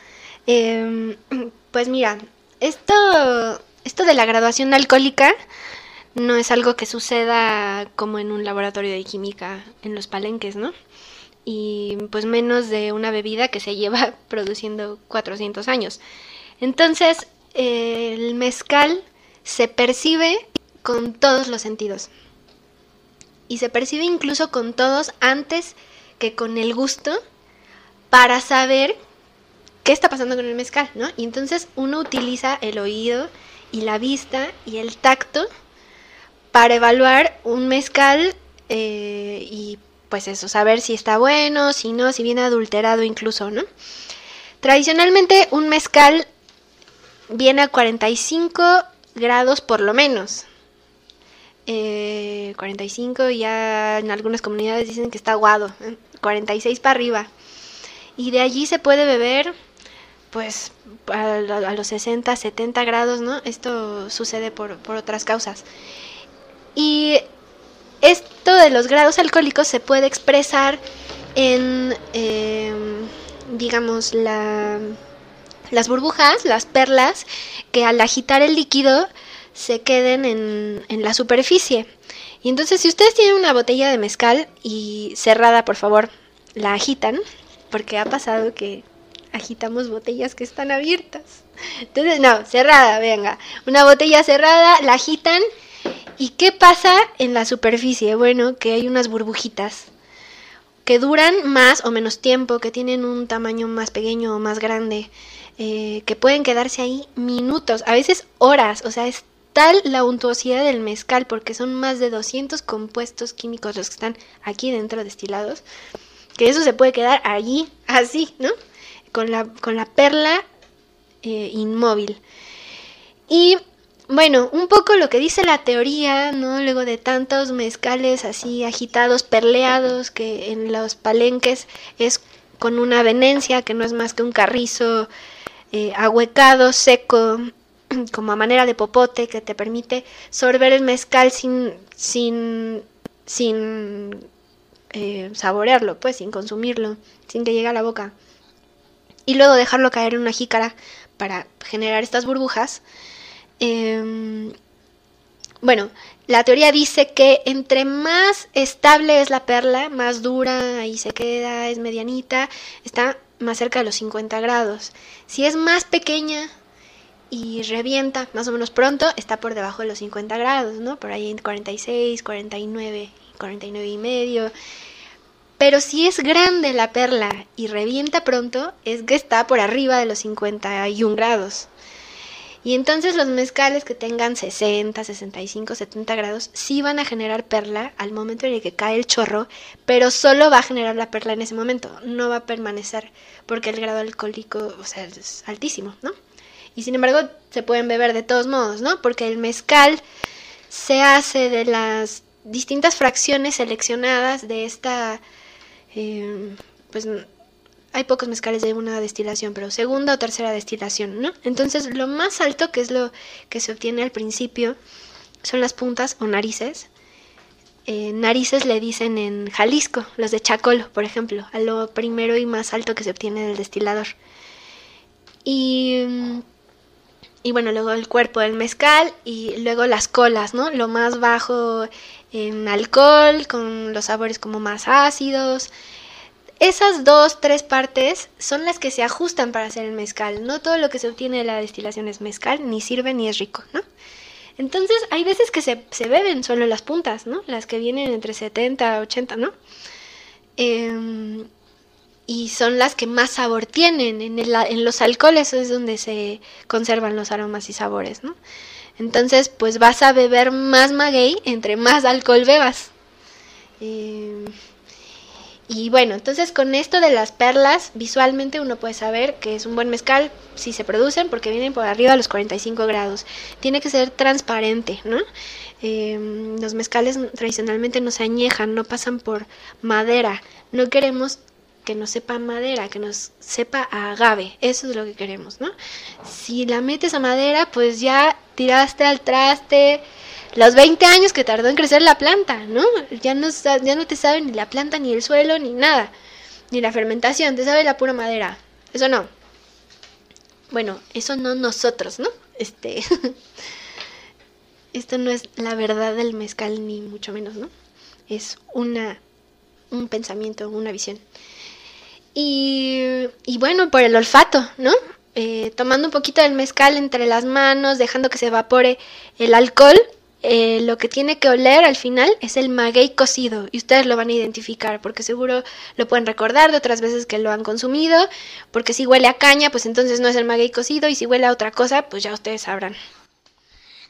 Em, pues mira, esto, esto de la graduación alcohólica no es algo que suceda como en un laboratorio de química en los palenques, ¿no? Y pues menos de una bebida que se lleva produciendo 400 años. Entonces, el mezcal se percibe con todos los sentidos. Y se percibe incluso con todos antes que con el gusto para saber qué está pasando con el mezcal, ¿no? Y entonces uno utiliza el oído y la vista y el tacto para evaluar un mezcal eh, y pues eso, saber si está bueno, si no, si viene adulterado incluso, ¿no? Tradicionalmente un mezcal viene a 45 grados por lo menos. Eh, 45 ya en algunas comunidades dicen que está aguado, ¿eh? 46 para arriba. Y de allí se puede beber pues a, los 60, 70 grados, ¿no? Esto sucede por otras causas. Y esto de los grados alcohólicos se puede expresar en, eh, digamos, la, las burbujas, las perlas, que al agitar el líquido se queden en, en la superficie. Y entonces si ustedes tienen una botella de mezcal y cerrada, por favor, la agitan, porque ha pasado que agitamos botellas que están abiertas. Entonces, no, cerrada, venga. Una botella cerrada, la agitan. ¿Y qué pasa en la superficie? Bueno, que hay unas burbujitas que duran más o menos tiempo, que tienen un tamaño más pequeño o más grande, eh, que pueden quedarse ahí minutos, a veces horas. O sea, es tal la untuosidad del mezcal, porque son más de 200 compuestos químicos los que están aquí dentro destilados, que eso se puede quedar allí, así, ¿no? Con la, con la perla eh, inmóvil. Y bueno, un poco lo que dice la teoría, ¿no? Luego de tantos mezcales así agitados, perleados, que en los palenques es con una venencia, que no es más que un carrizo eh, ahuecado, seco, como a manera de popote, que te permite sorber el mezcal sin, sin, sin eh, saborearlo, pues, sin consumirlo, sin que llegue a la boca. Y luego dejarlo caer en una jícara para generar estas burbujas. Eh, bueno, la teoría dice que entre más estable es la perla, más dura, ahí se queda, es medianita, está más cerca de los 50 grados. Si es más pequeña y revienta más o menos pronto, está por debajo de los 50 grados, ¿no? Por ahí en 46, 49, 49 y medio. Pero si es grande la perla y revienta pronto, es que está por arriba de los 51 grados. Y entonces los mezcales que tengan 60, 65, 70 grados sí van a generar perla al momento en el que cae el chorro, pero solo va a generar la perla en ese momento, no va a permanecer porque el grado alcohólico, o sea, es altísimo, ¿no? Y sin embargo se pueden beber de todos modos, ¿no? Porque el mezcal se hace de las distintas fracciones seleccionadas de esta, eh, pues hay pocos mezcales de una destilación, pero segunda o tercera destilación, ¿no? Entonces lo más alto, que es lo que se obtiene al principio, son las puntas o narices. Eh, narices le dicen en Jalisco, los de Chacolo, por ejemplo, a lo primero y más alto que se obtiene del destilador. Y, y bueno, luego el cuerpo del mezcal y luego las colas, ¿no? Lo más bajo en alcohol, con los sabores como más ácidos. Esas dos, tres partes son las que se ajustan para hacer el mezcal. No todo lo que se obtiene de la destilación es mezcal, ni sirve ni es rico, ¿no? Entonces hay veces que se, se beben solo las puntas, ¿no? Las que vienen entre 70 80, ¿no? Eh, y son las que más sabor tienen. En, el, en los alcoholes es donde se conservan los aromas y sabores, ¿no? Entonces, pues vas a beber más maguey entre más alcohol bebas. Eh, y bueno, entonces con esto de las perlas, visualmente uno puede saber que es un buen mezcal si se producen porque vienen por arriba de los 45 grados. Tiene que ser transparente, ¿no? Eh, los mezcales tradicionalmente no se añejan, no pasan por madera. No queremos que nos sepa a madera, que nos sepa a agave. Eso es lo que queremos, ¿no? Si la metes a madera, pues ya tiraste al traste los 20 años que tardó en crecer la planta, ¿no? Ya no, ya no te sabe ni la planta, ni el suelo, ni nada. Ni la fermentación, te sabe la pura madera. Eso no. Bueno, eso no nosotros, ¿no? Este. Esto no es la verdad del mezcal, ni mucho menos, ¿no? Es una. un pensamiento, una visión. Y, y bueno, por el olfato, ¿no? Eh, tomando un poquito del mezcal entre las manos, dejando que se evapore el alcohol, eh, lo que tiene que oler al final es el maguey cocido. Y ustedes lo van a identificar, porque seguro lo pueden recordar de otras veces que lo han consumido. Porque si huele a caña, pues entonces no es el maguey cocido. Y si huele a otra cosa, pues ya ustedes sabrán.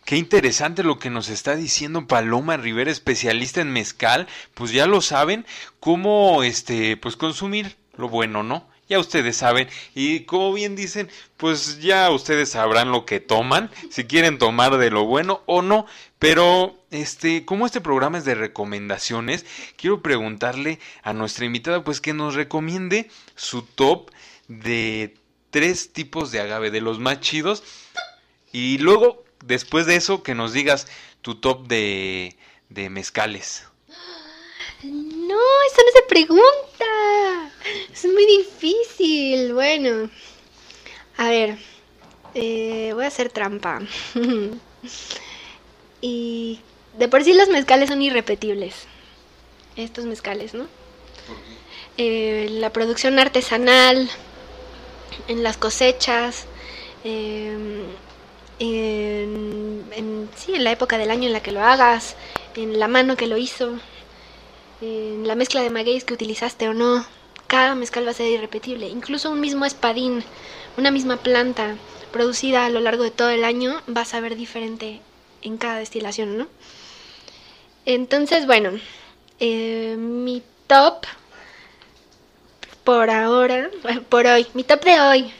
Qué interesante lo que nos está diciendo Paloma Rivera, especialista en mezcal. Pues ya lo saben cómo este pues consumir lo bueno, ¿no? Ya ustedes saben. Y como bien dicen, pues ya ustedes sabrán lo que toman, si quieren tomar de lo bueno o no, pero este, como este programa es de recomendaciones, quiero preguntarle a nuestra invitada pues que nos recomiende su top de tres tipos de agave, de los más chidos. Y luego, después de eso, que nos digas tu top de, de mezcales. No, eso no se pregunta. Es muy difícil. Bueno, a ver, eh, voy a hacer trampa. y de por sí los mezcales son irrepetibles. Estos mezcales, ¿no? Eh, la producción artesanal, en las cosechas, eh, en, en- sí, en la época del año en la que lo hagas, en la mano que lo hizo, en la mezcla de magueyes que utilizaste o no. Cada mezcal va a ser irrepetible. Incluso un mismo espadín, una misma planta producida a lo largo de todo el año va a saber diferente en cada destilación, ¿no? Entonces, bueno, eh, mi top por ahora, por hoy, mi top de hoy.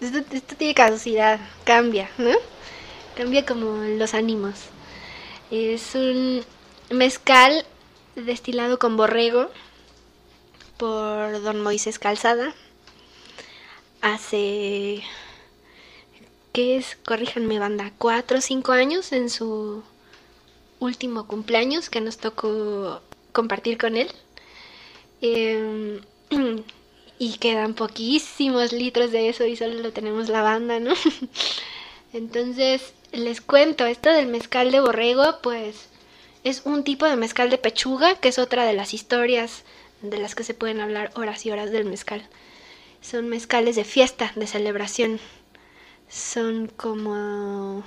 Esto, esto tiene caducidad, cambia, ¿no? Cambia como los ánimos. Es un mezcal destilado con borrego por don Moisés Calzada. Hace, ¿qué es? Corríjanme banda, cuatro o cinco años en su último cumpleaños que nos tocó compartir con él. Em, y quedan poquísimos litros de eso y solo lo tenemos la banda, ¿no? Entonces, les cuento, esto del mezcal de borrego, pues es un tipo de mezcal de pechuga, que es otra de las historias de las que se pueden hablar horas y horas del mezcal. Son mezcales de fiesta, de celebración. Son como...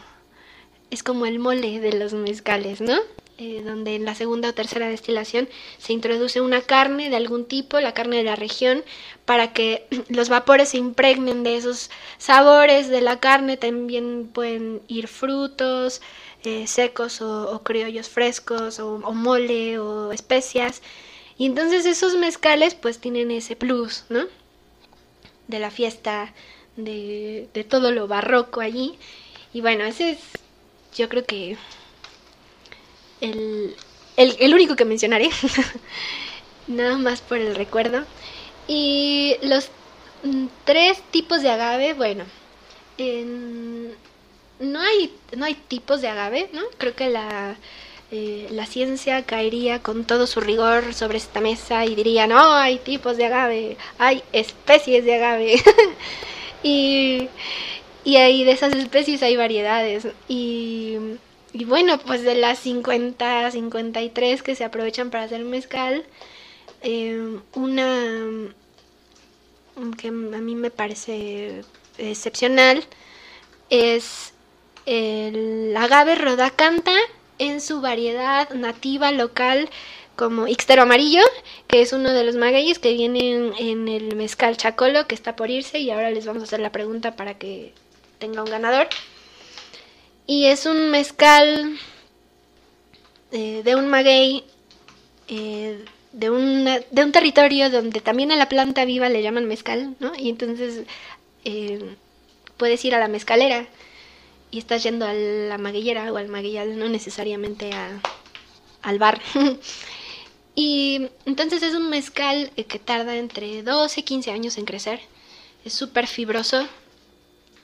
Es como el mole de los mezcales, ¿no? Eh, donde en la segunda o tercera destilación se introduce una carne de algún tipo, la carne de la región, para que los vapores se impregnen de esos sabores de la carne. También pueden ir frutos eh, secos o, criollos frescos o, o mole o especias. Y entonces esos mezcales pues tienen ese plus, ¿no? De la fiesta, de, de todo lo barroco allí. Y bueno, ese es yo creo que el, el, el único que mencionaré. Nada más por el recuerdo. Y los mm, tres tipos de agave, bueno, en- no, hay, no hay tipos de agave, ¿no? Creo que la, eh, la ciencia caería con todo su rigor sobre esta mesa y diría, no, hay tipos de agave, hay especies de agave. y, y ahí de esas especies hay variedades. Y, y bueno, pues de las 50, 53 que se aprovechan para hacer mezcal, eh, una que a mí me parece excepcional es el agave rodacanta en su variedad nativa local como Ixtero amarillo, que es uno de los magueyes que vienen en el mezcal chacolo que está por irse y ahora les vamos a hacer la pregunta para que tenga un ganador. Y es un mezcal eh, de un maguey eh, de, de un territorio donde también a la planta viva le llaman mezcal, ¿no? Y entonces eh, puedes ir a la mezcalera y estás yendo a la maguillera o al maguillal, no necesariamente a, al bar. y entonces es un mezcal que tarda entre 12 y 15 años en crecer. Es súper fibroso.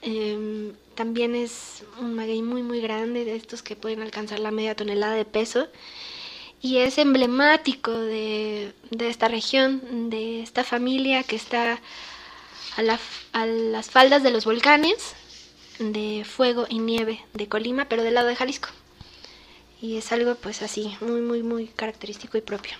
Em, también es un maguey muy muy grande, de estos que pueden alcanzar la media tonelada de peso. Y es emblemático de, de esta región, de esta familia que está a, la, a las faldas de los volcanes de fuego y nieve de Colima, pero del lado de Jalisco. Y es algo pues así, muy, muy, muy característico y propio.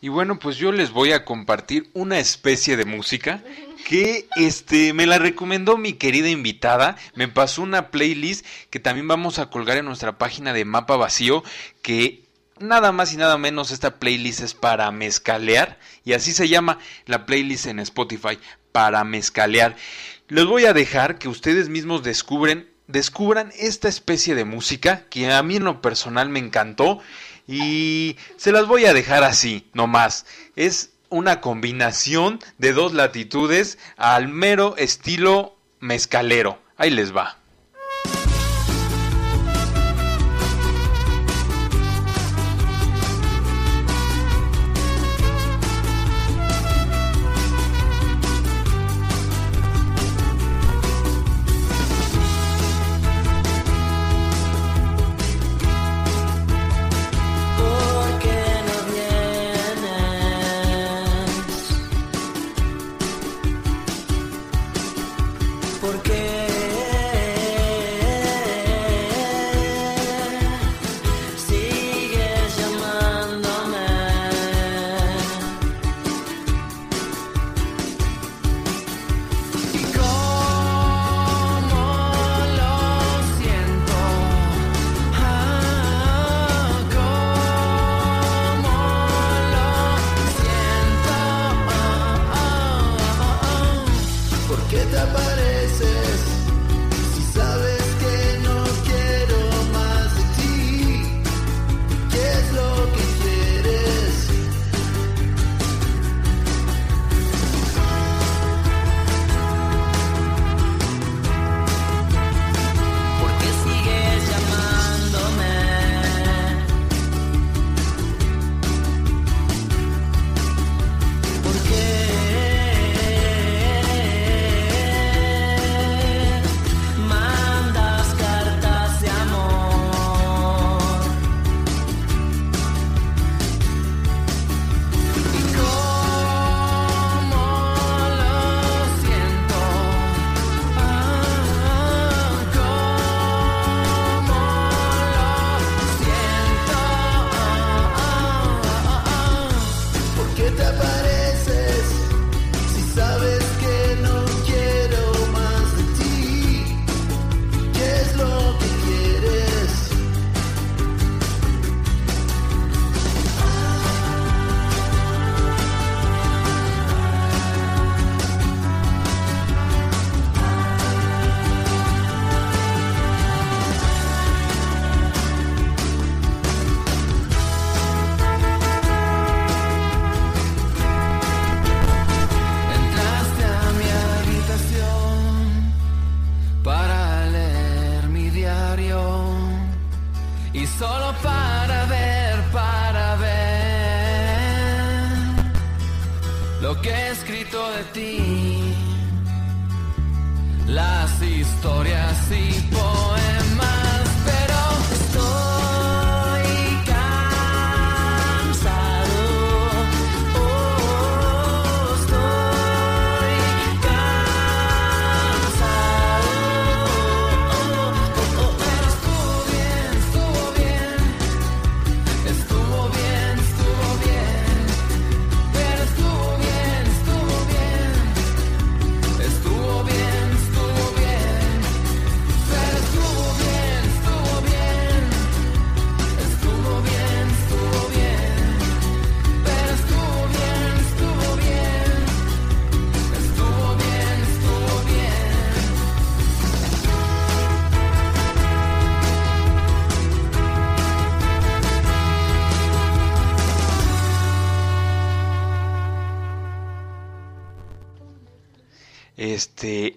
Y bueno, pues yo les voy a compartir una especie de música que este me la recomendó mi querida invitada, me pasó una playlist que también vamos a colgar en nuestra página de Mapa Vacío que nada más y nada menos esta playlist es para mezcalear y así se llama la playlist en Spotify para mezcalear. Les voy a dejar que ustedes mismos descubren descubran esta especie de música que a mí en lo personal me encantó y se las voy a dejar así, nomás. Es una combinación de dos latitudes al mero estilo mezcalero. Ahí les va.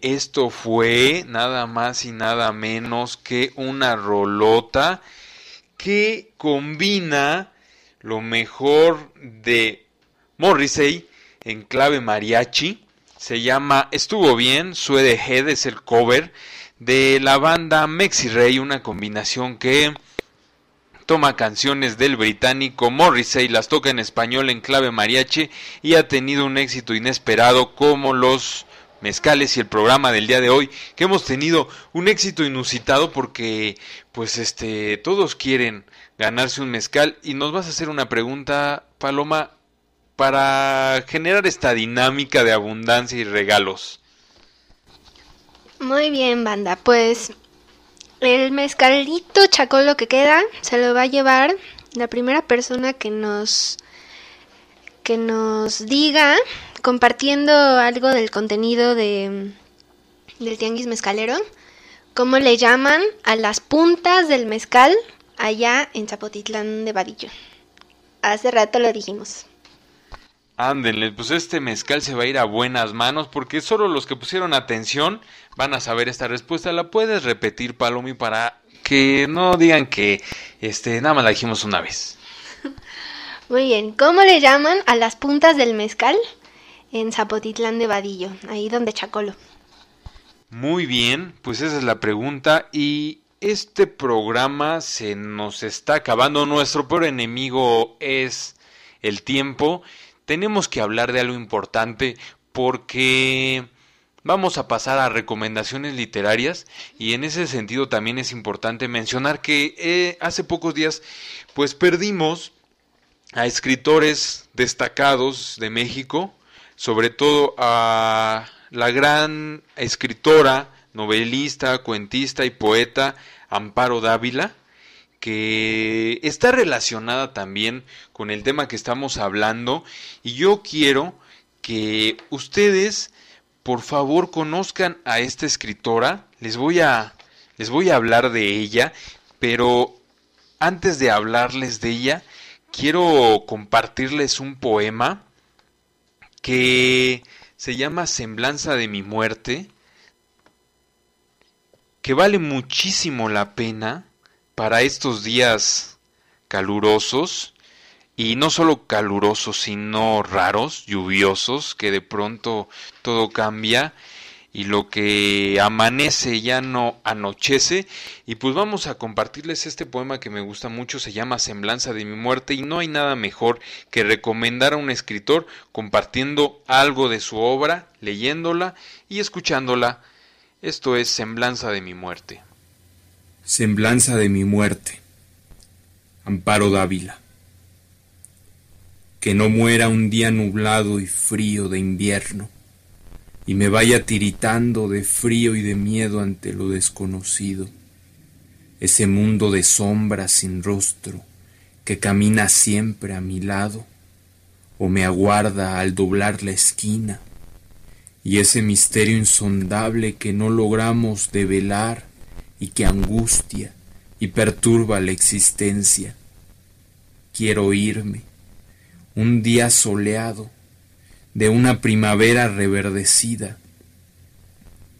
Esto fue nada más y nada menos que una rolota que combina lo mejor de Morrissey en clave mariachi. Se llama Estuvo bien, Suede Head es el cover de la banda Mexi Ray, una combinación que toma canciones del británico Morrissey, las toca en español en clave mariachi y ha tenido un éxito inesperado como los mezcales y el programa del día de hoy que hemos tenido un éxito inusitado porque pues este todos quieren ganarse un mezcal y nos vas a hacer una pregunta Paloma para generar esta dinámica de abundancia y regalos. Muy bien, banda. Pues el mezcalito chacolo que queda se lo va a llevar la primera persona que nos que nos diga compartiendo algo del contenido de del tianguis mezcalero, cómo le llaman a las puntas del mezcal allá en Zapotitlán de Vadillo. Hace rato lo dijimos. Ándenle, pues este mezcal se va a ir a buenas manos porque solo los que pusieron atención van a saber esta respuesta. ¿La puedes repetir, Palomi, para que no digan que este nada más la dijimos una vez? Muy bien, ¿cómo le llaman a las puntas del mezcal en Zapotitlán de Vadillo, ahí donde Chacolo? Muy bien, pues esa es la pregunta y este programa se nos está acabando. Nuestro peor enemigo es el tiempo. Tenemos que hablar de algo importante porque vamos a pasar a recomendaciones literarias y en ese sentido también es importante mencionar que eh, hace pocos días pues perdimos a escritores destacados de México, sobre todo a la gran escritora, novelista, cuentista y poeta Amparo Dávila, que está relacionada también con el tema que estamos hablando. Y yo quiero que ustedes por favor conozcan a esta escritora, les voy a les voy a hablar de ella, pero antes de hablarles de ella, quiero compartirles un poema que se llama Semblanza de mi muerte, que vale muchísimo la pena para estos días calurosos, y no solo calurosos, sino raros, lluviosos, que de pronto todo cambia y lo que amanece ya no anochece. Y pues vamos a compartirles este poema que me gusta mucho, se llama Semblanza de mi muerte y no hay nada mejor que recomendar a un escritor compartiendo algo de su obra, leyéndola y escuchándola. Esto es Semblanza de mi muerte. Semblanza de mi muerte. Amparo Dávila. Que no muera un día nublado y frío de invierno y me vaya tiritando de frío y de miedo ante lo desconocido, ese mundo de sombras sin rostro que camina siempre a mi lado o me aguarda al doblar la esquina, y ese misterio insondable que no logramos develar y que angustia y perturba la existencia. Quiero irme, un día soleado, de una primavera reverdecida,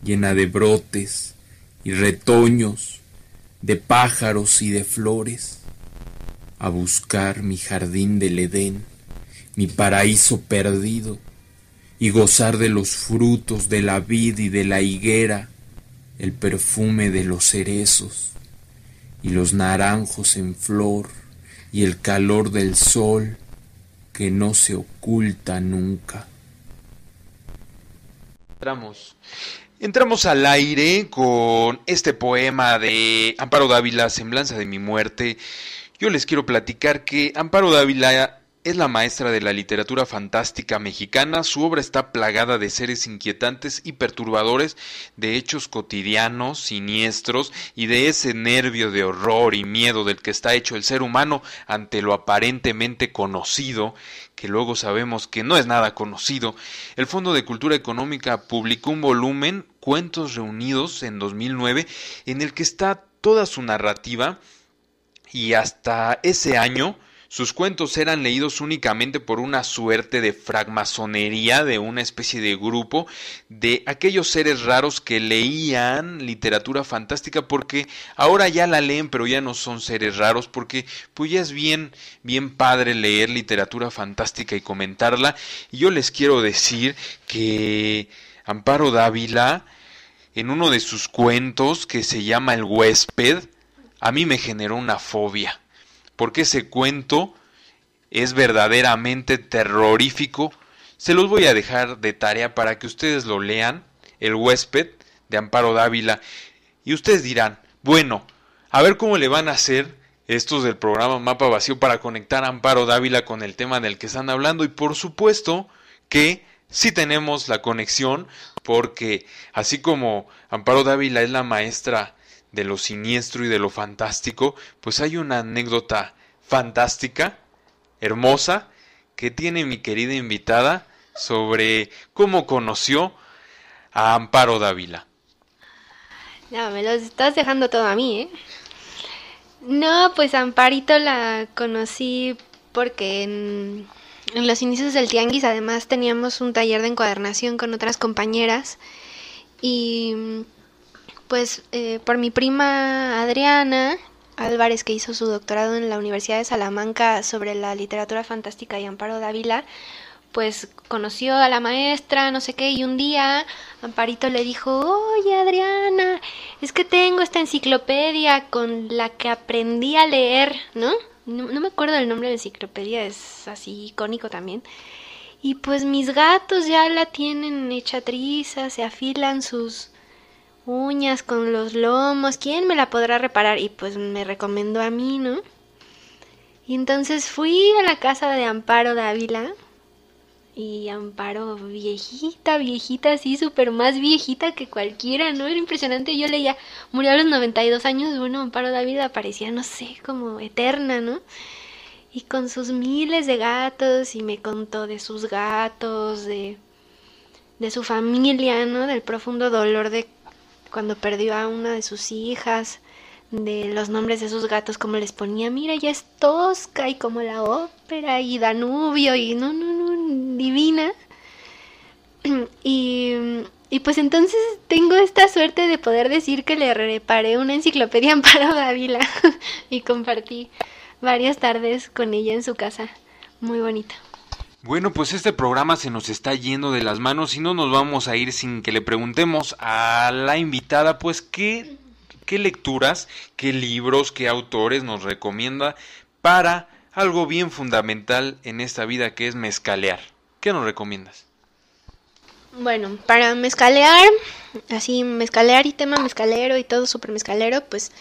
llena de brotes y retoños, de pájaros y de flores, a buscar mi jardín del Edén, mi paraíso perdido, y gozar de los frutos de la vid y de la higuera, el perfume de los cerezos, y los naranjos en flor, y el calor del sol, que no se oculta nunca. Entramos. Entramos al aire con este poema de Amparo Dávila, Semblanza de mi muerte. Yo les quiero platicar que Amparo Dávila es la maestra de la literatura fantástica mexicana, su obra está plagada de seres inquietantes y perturbadores, de hechos cotidianos, siniestros y de ese nervio de horror y miedo del que está hecho el ser humano ante lo aparentemente conocido, que luego sabemos que no es nada conocido. El Fondo de Cultura Económica publicó un volumen, Cuentos Reunidos, en 2009, en el que está toda su narrativa y hasta ese año sus cuentos eran leídos únicamente por una suerte de francmasonería, de una especie de grupo de aquellos seres raros que leían literatura fantástica porque ahora ya la leen pero ya no son seres raros porque pues ya es bien bien padre leer literatura fantástica y comentarla. Y yo les quiero decir que Amparo Dávila en uno de sus cuentos que se llama El huésped a mí me generó una fobia porque ese cuento es verdaderamente terrorífico. Se los voy a dejar de tarea para que ustedes lo lean, El huésped de Amparo Dávila. Y ustedes dirán, bueno, a ver cómo le van a hacer estos del programa Mapa Vacío para conectar a Amparo Dávila con el tema del que están hablando. Y por supuesto que sí tenemos la conexión, porque así como Amparo Dávila es la maestra de lo siniestro y de lo fantástico, pues hay una anécdota fantástica, hermosa, que tiene mi querida invitada sobre cómo conoció a Amparo Dávila. Ya, me los estás dejando todo a mí, ¿eh? No, pues Amparito la conocí porque en, en los inicios del Tianguis además teníamos un taller de encuadernación con otras compañeras y pues eh, por mi prima Adriana Álvarez, que hizo su doctorado en la Universidad de Salamanca sobre la literatura fantástica y Amparo Dávila, pues conoció a la maestra, no sé qué, y un día Amparito le dijo, oye Adriana, es que tengo esta enciclopedia con la que aprendí a leer, ¿no? No, no me acuerdo del nombre de la enciclopedia, es así icónico también. Y pues mis gatos ya la tienen hecha triza, se afilan sus uñas con los lomos, ¿quién me la podrá reparar? Y pues me recomendó a mí, ¿no? Y entonces fui a la casa de Amparo Dávila. Y Amparo viejita, viejita, así, súper más viejita que cualquiera, ¿no? Era impresionante. Yo leía, murió a los 92 años, bueno, Amparo Dávila parecía, no sé, como eterna, ¿no? Y con sus miles de gatos, y me contó de sus gatos, de, de su familia, ¿no? Del profundo dolor de cuando perdió a una de sus hijas, de los nombres de sus gatos, como les ponía, mira, ya es tosca y como la ópera y Danubio y no, no, no, divina. Y, y pues entonces tengo esta suerte de poder decir que le reparé una enciclopedia Amparo Dávila y compartí varias tardes con ella en su casa. Muy bonita. Bueno, pues este programa se nos está yendo de las manos y no nos vamos a ir sin que le preguntemos a la invitada, pues, qué, qué lecturas, qué libros, qué autores nos recomienda para algo bien fundamental en esta vida que es mezcalear. ¿Qué nos recomiendas? Bueno, para mezcalear, así mezcalear y tema mezcalero y todo super mezcalero, pues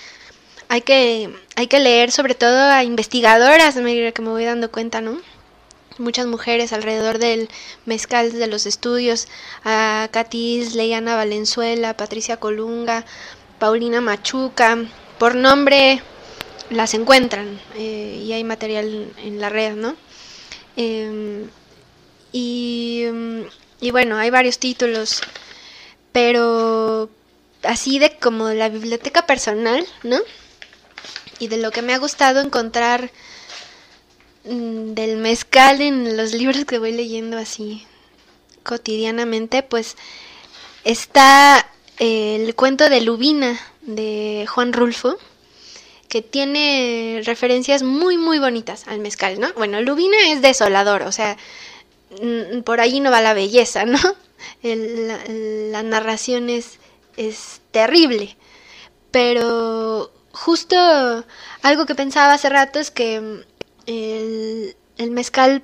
hay que, hay que leer sobre todo a investigadoras, que me voy dando cuenta, ¿no? Muchas mujeres alrededor del mezcal de los estudios, a Katis, Leiana Valenzuela, Patricia Colunga, Paulina Machuca, por nombre las encuentran eh, y hay material en la red, ¿no? Em, y, y bueno, hay varios títulos, pero así de como la biblioteca personal, ¿no? Y de lo que me ha gustado encontrar del mezcal en los libros que voy leyendo así cotidianamente, pues está el cuento de Lubina de Juan Rulfo, que tiene referencias muy muy bonitas al mezcal, ¿no? Bueno, Lubina es desolador, o sea, mm, por ahí no va la belleza, ¿no? la, narración es, es terrible, pero justo algo que pensaba hace rato es que el, mezcal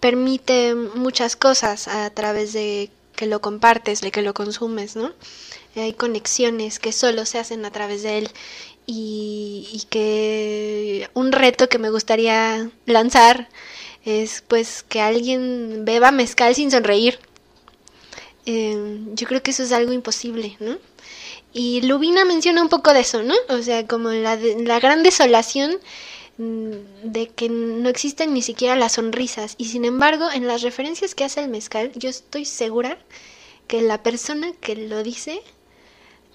permite muchas cosas a través de que lo compartes, de que lo consumes, ¿no? Hay conexiones que solo se hacen a través de él y, que un reto que me gustaría lanzar es pues que alguien beba mezcal sin sonreír. Eh, yo creo que eso es algo imposible, ¿no? Y Lubina menciona un poco de eso, ¿no? O sea, como la, la gran desolación de que no existen ni siquiera las sonrisas y sin embargo en las referencias que hace el mezcal yo estoy segura que la persona que lo dice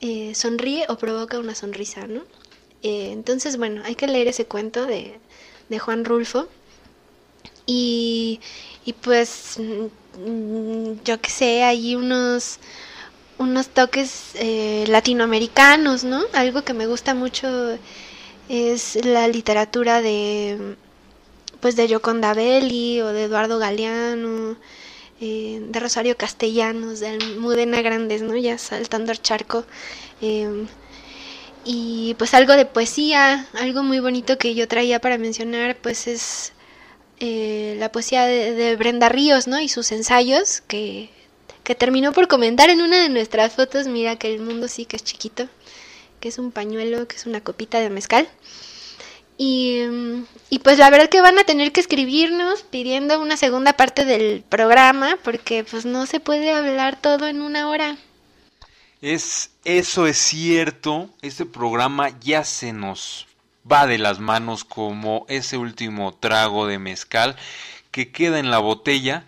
eh, sonríe o provoca una sonrisa, ¿no? Eh, entonces bueno, hay que leer ese cuento de, de Juan Rulfo. Y, y pues, mm, yo qué sé, hay unos, unos toques eh, latinoamericanos, ¿no? Algo que me gusta mucho es la literatura de, pues, de Yoconda Belli o de Eduardo Galeano. Eh, de Rosario Castellanos, de Mudena Grandes, ¿no? Ya saltando el charco. Eh, y pues algo de poesía, algo muy bonito que yo traía para mencionar, pues es eh, la poesía de, Brenda Ríos, ¿no? Y sus ensayos, que, que terminó por comentar en una de nuestras fotos, mira que el mundo sí que es chiquito, que es un pañuelo, que es una copita de mezcal. Y, y, pues la verdad que van a tener que escribirnos pidiendo una segunda parte del programa porque pues no se puede hablar todo en una hora. Es, eso es cierto, este programa ya se nos va de las manos como ese último trago de mezcal que queda en la botella.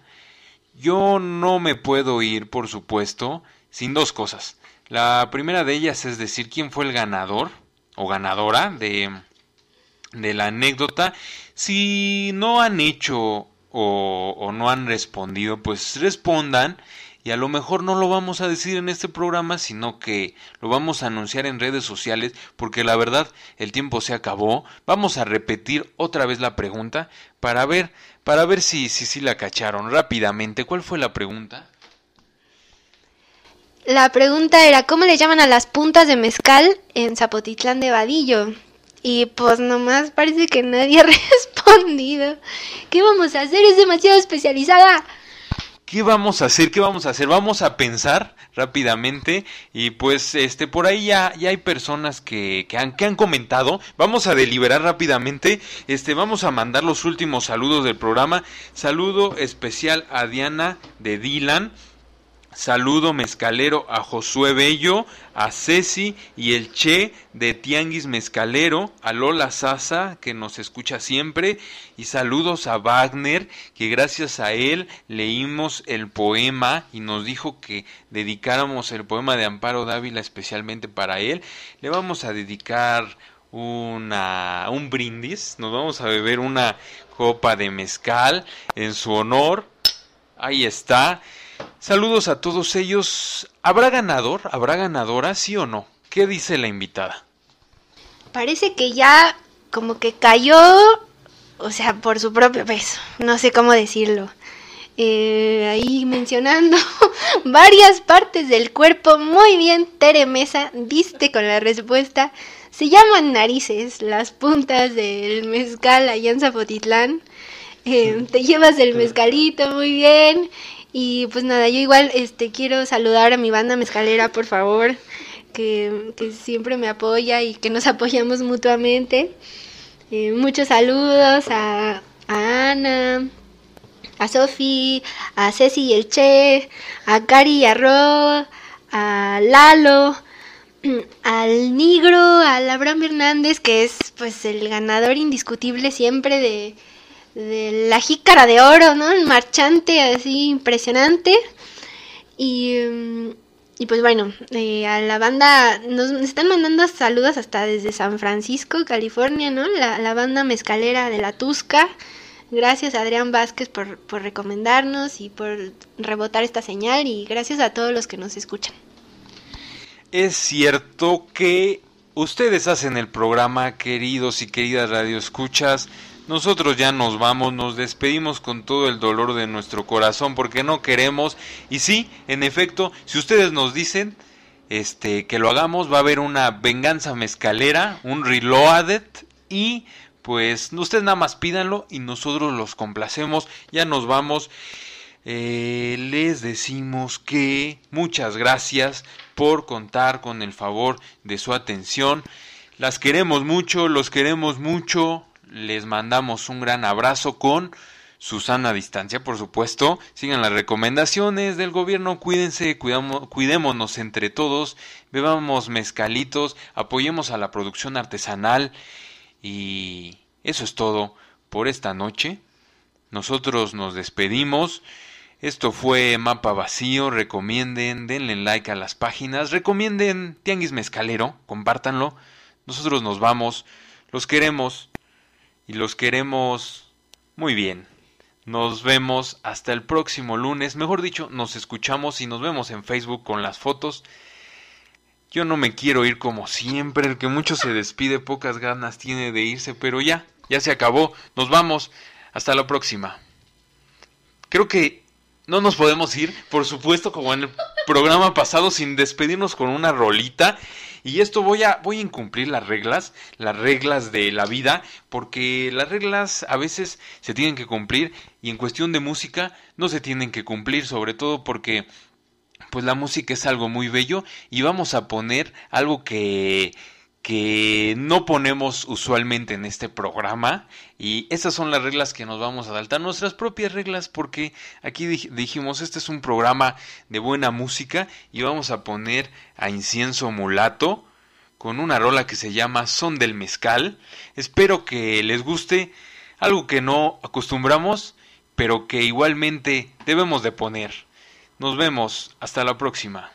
Yo no me puedo ir, por supuesto, sin dos cosas. La primera de ellas es decir quién fue el ganador o ganadora de, de la anécdota. Si no han hecho o, no han respondido, pues respondan y a lo mejor no lo vamos a decir en este programa, sino que lo vamos a anunciar en redes sociales, porque la verdad el tiempo se acabó. Vamos a repetir otra vez la pregunta para ver, para ver si si, si la cacharon rápidamente. ¿Cuál fue la pregunta? La pregunta era ¿cómo le llaman a las puntas de mezcal en Zapotitlán de Vadillo? Y pues nomás parece que nadie ha respondido. ¿Qué vamos a hacer? Es demasiado especializada. ¿Qué vamos a hacer? ¿Qué vamos a hacer? Vamos a pensar rápidamente y pues este por ahí ya, ya hay personas que, que, han, que han comentado. Vamos a deliberar rápidamente. Este vamos a mandar los últimos saludos del programa. Saludo especial a Diana de Dylan. Saludo mezcalero a Josué Bello, a Ceci y el Che de Tianguis Mezcalero, a Lola Sasa que nos escucha siempre y saludos a Wagner que gracias a él leímos el poema y nos dijo que dedicáramos el poema de Amparo Dávila especialmente para él. Le vamos a dedicar una un brindis, nos vamos a beber una copa de mezcal en su honor. Ahí está. Saludos a todos ellos. ¿Habrá ganador? ¿Habrá ganadora? ¿Sí o no? ¿Qué dice la invitada? Parece que ya como que cayó, o sea, por su propio peso. No sé cómo decirlo. Eh, ahí mencionando varias partes del cuerpo. Muy bien, Tere Mesa, diste con la respuesta. Se llaman narices, las puntas del mezcal allá en Zapotitlán. Eh, te llevas el mezcalito muy bien. Y pues nada, yo igual este quiero saludar a mi banda mezcalera, por favor, que, siempre me apoya y que nos apoyamos mutuamente. Eh, muchos saludos a, Ana, a Sofi, a Ceci y el Che, a Cari y a Ro, a Lalo, al Negro, al Abraham Hernández, que es pues el ganador indiscutible siempre de, de la jícara de oro, ¿no? El marchante así impresionante. Y, mm, y pues bueno, eh, a la banda nos están mandando saludos hasta desde San Francisco, California, ¿no? La, la banda mezcalera de la Tusca. Gracias Adrián Vázquez por, por recomendarnos y por rebotar esta señal y gracias a todos los que nos escuchan. Es cierto que ustedes hacen el programa, queridos y queridas radioescuchas. Nosotros ya nos vamos, nos despedimos con todo el dolor de nuestro corazón porque no queremos y sí, en efecto, si ustedes nos dicen este que lo hagamos va a haber una venganza mezcalera, un reloaded y pues ustedes nada más pídanlo y nosotros los complacemos, ya nos vamos. Eh, les decimos que muchas gracias por contar con el favor de su atención. Las queremos mucho, los queremos mucho les mandamos un gran abrazo con Susana a distancia, por supuesto. Sigan las recomendaciones del gobierno, cuídense, cuidémonos entre todos, bebamos mezcalitos, apoyemos a la producción artesanal y eso es todo por esta noche. Nosotros nos despedimos. Esto fue Mapa Vacío. Recomienden, denle like a las páginas. Recomienden Tianguis Mezcalero. Compártanlo. Nosotros nos vamos. Los queremos y los queremos muy bien. Nos vemos hasta el próximo lunes, mejor dicho, nos escuchamos y nos vemos en Facebook con las fotos. Yo no me quiero ir como siempre, el que mucho se despide, pocas ganas tiene de irse, pero ya, ya se acabó, nos vamos, hasta la próxima. Creo que no nos podemos ir, por supuesto, como en el programa pasado, sin despedirnos con una rolita. Y esto voy a, voy a incumplir las reglas, las reglas de la vida, porque las reglas a veces se tienen que cumplir y en cuestión de música no se tienen que cumplir, sobre todo porque pues la música es algo muy bello y vamos a poner algo que que no ponemos usualmente en este programa y esas son las reglas que nos vamos a saltar, nuestras propias reglas porque aquí dijimos este es un programa de buena música y vamos a poner a Incienso Mulato con una rola que se llama Son del Mezcal. Espero que les guste algo que no acostumbramos pero que igualmente debemos de poner. Nos vemos, hasta la próxima.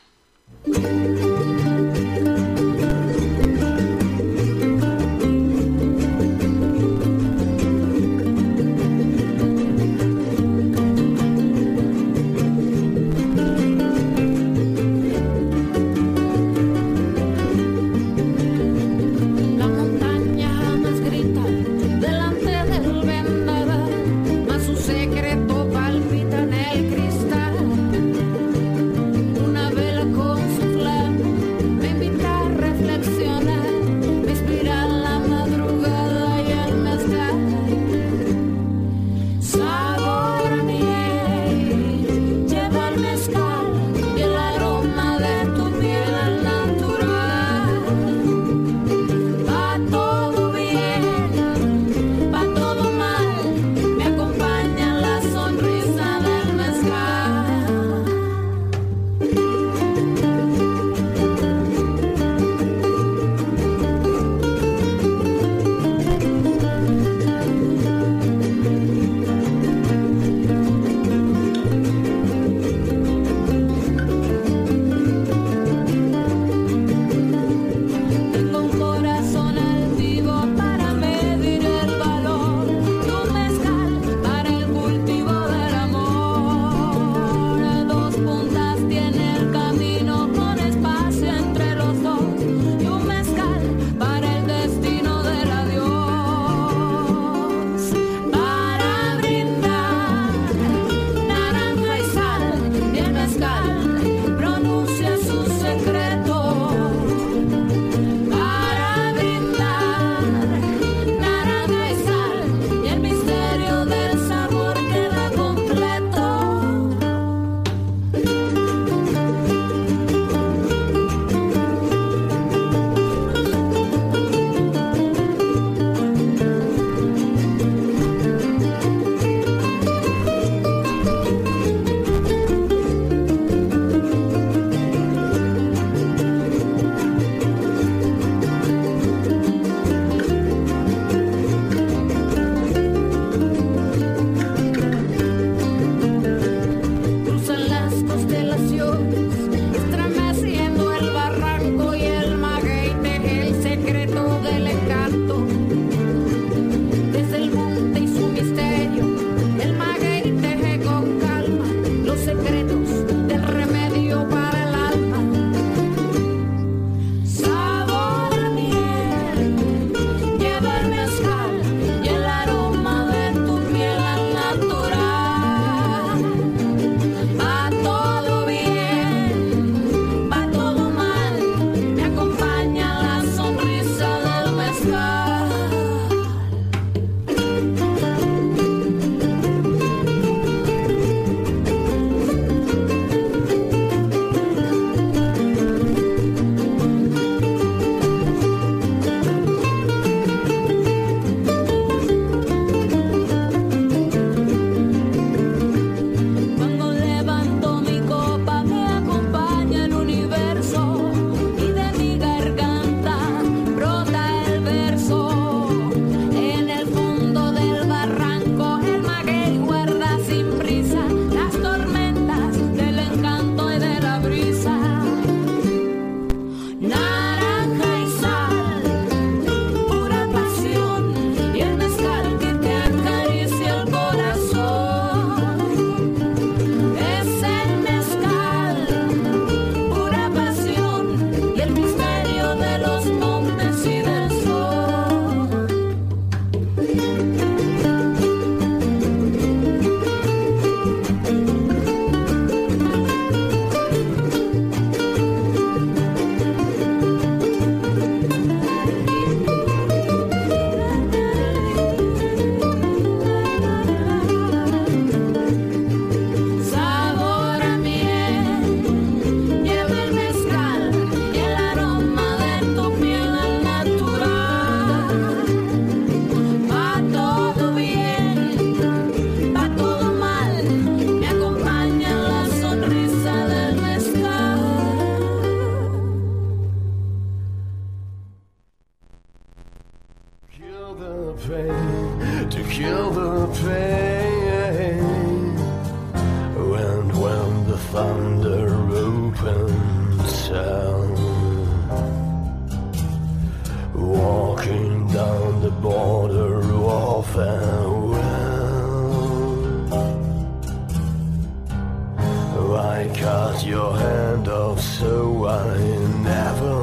So I never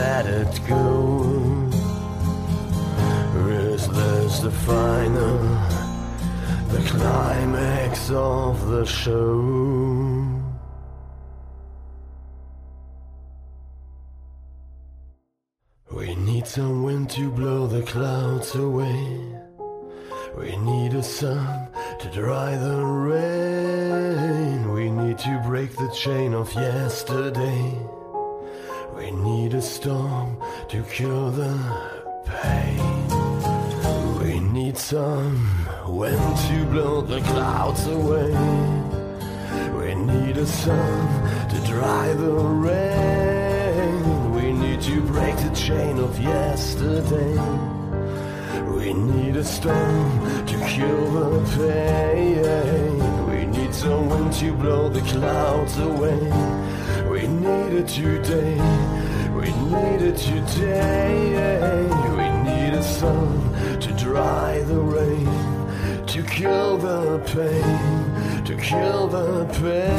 let it go. Restless the final, the climax of the show. We need some wind to blow the clouds away. We need a sun to dry the rain. We need to break the chain of yesterday. We need a storm to cure the pain. We need some wind to blow the clouds away. We need a sun to dry the rain. We need to break the chain of yesterday. We need a storm to cure the pain. Some wind to blow the clouds away. We need it today. We need it today. We need a sun to dry the rain. To kill the pain. To kill the pain.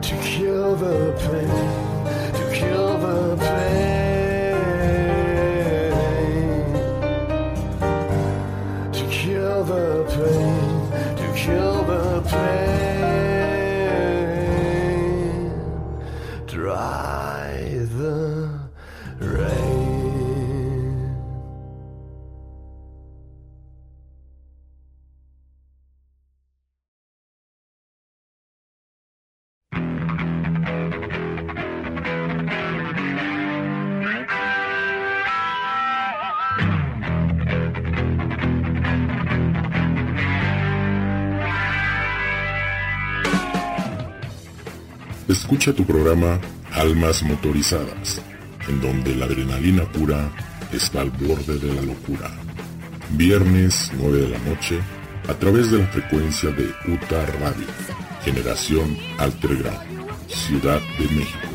To kill the pain. Escucha tu programa Almas Motorizadas, en donde la adrenalina pura está al borde de la locura. Viernes 9 de la noche, a través de la frecuencia de UTA Radio, Generación Altergram, Ciudad de México.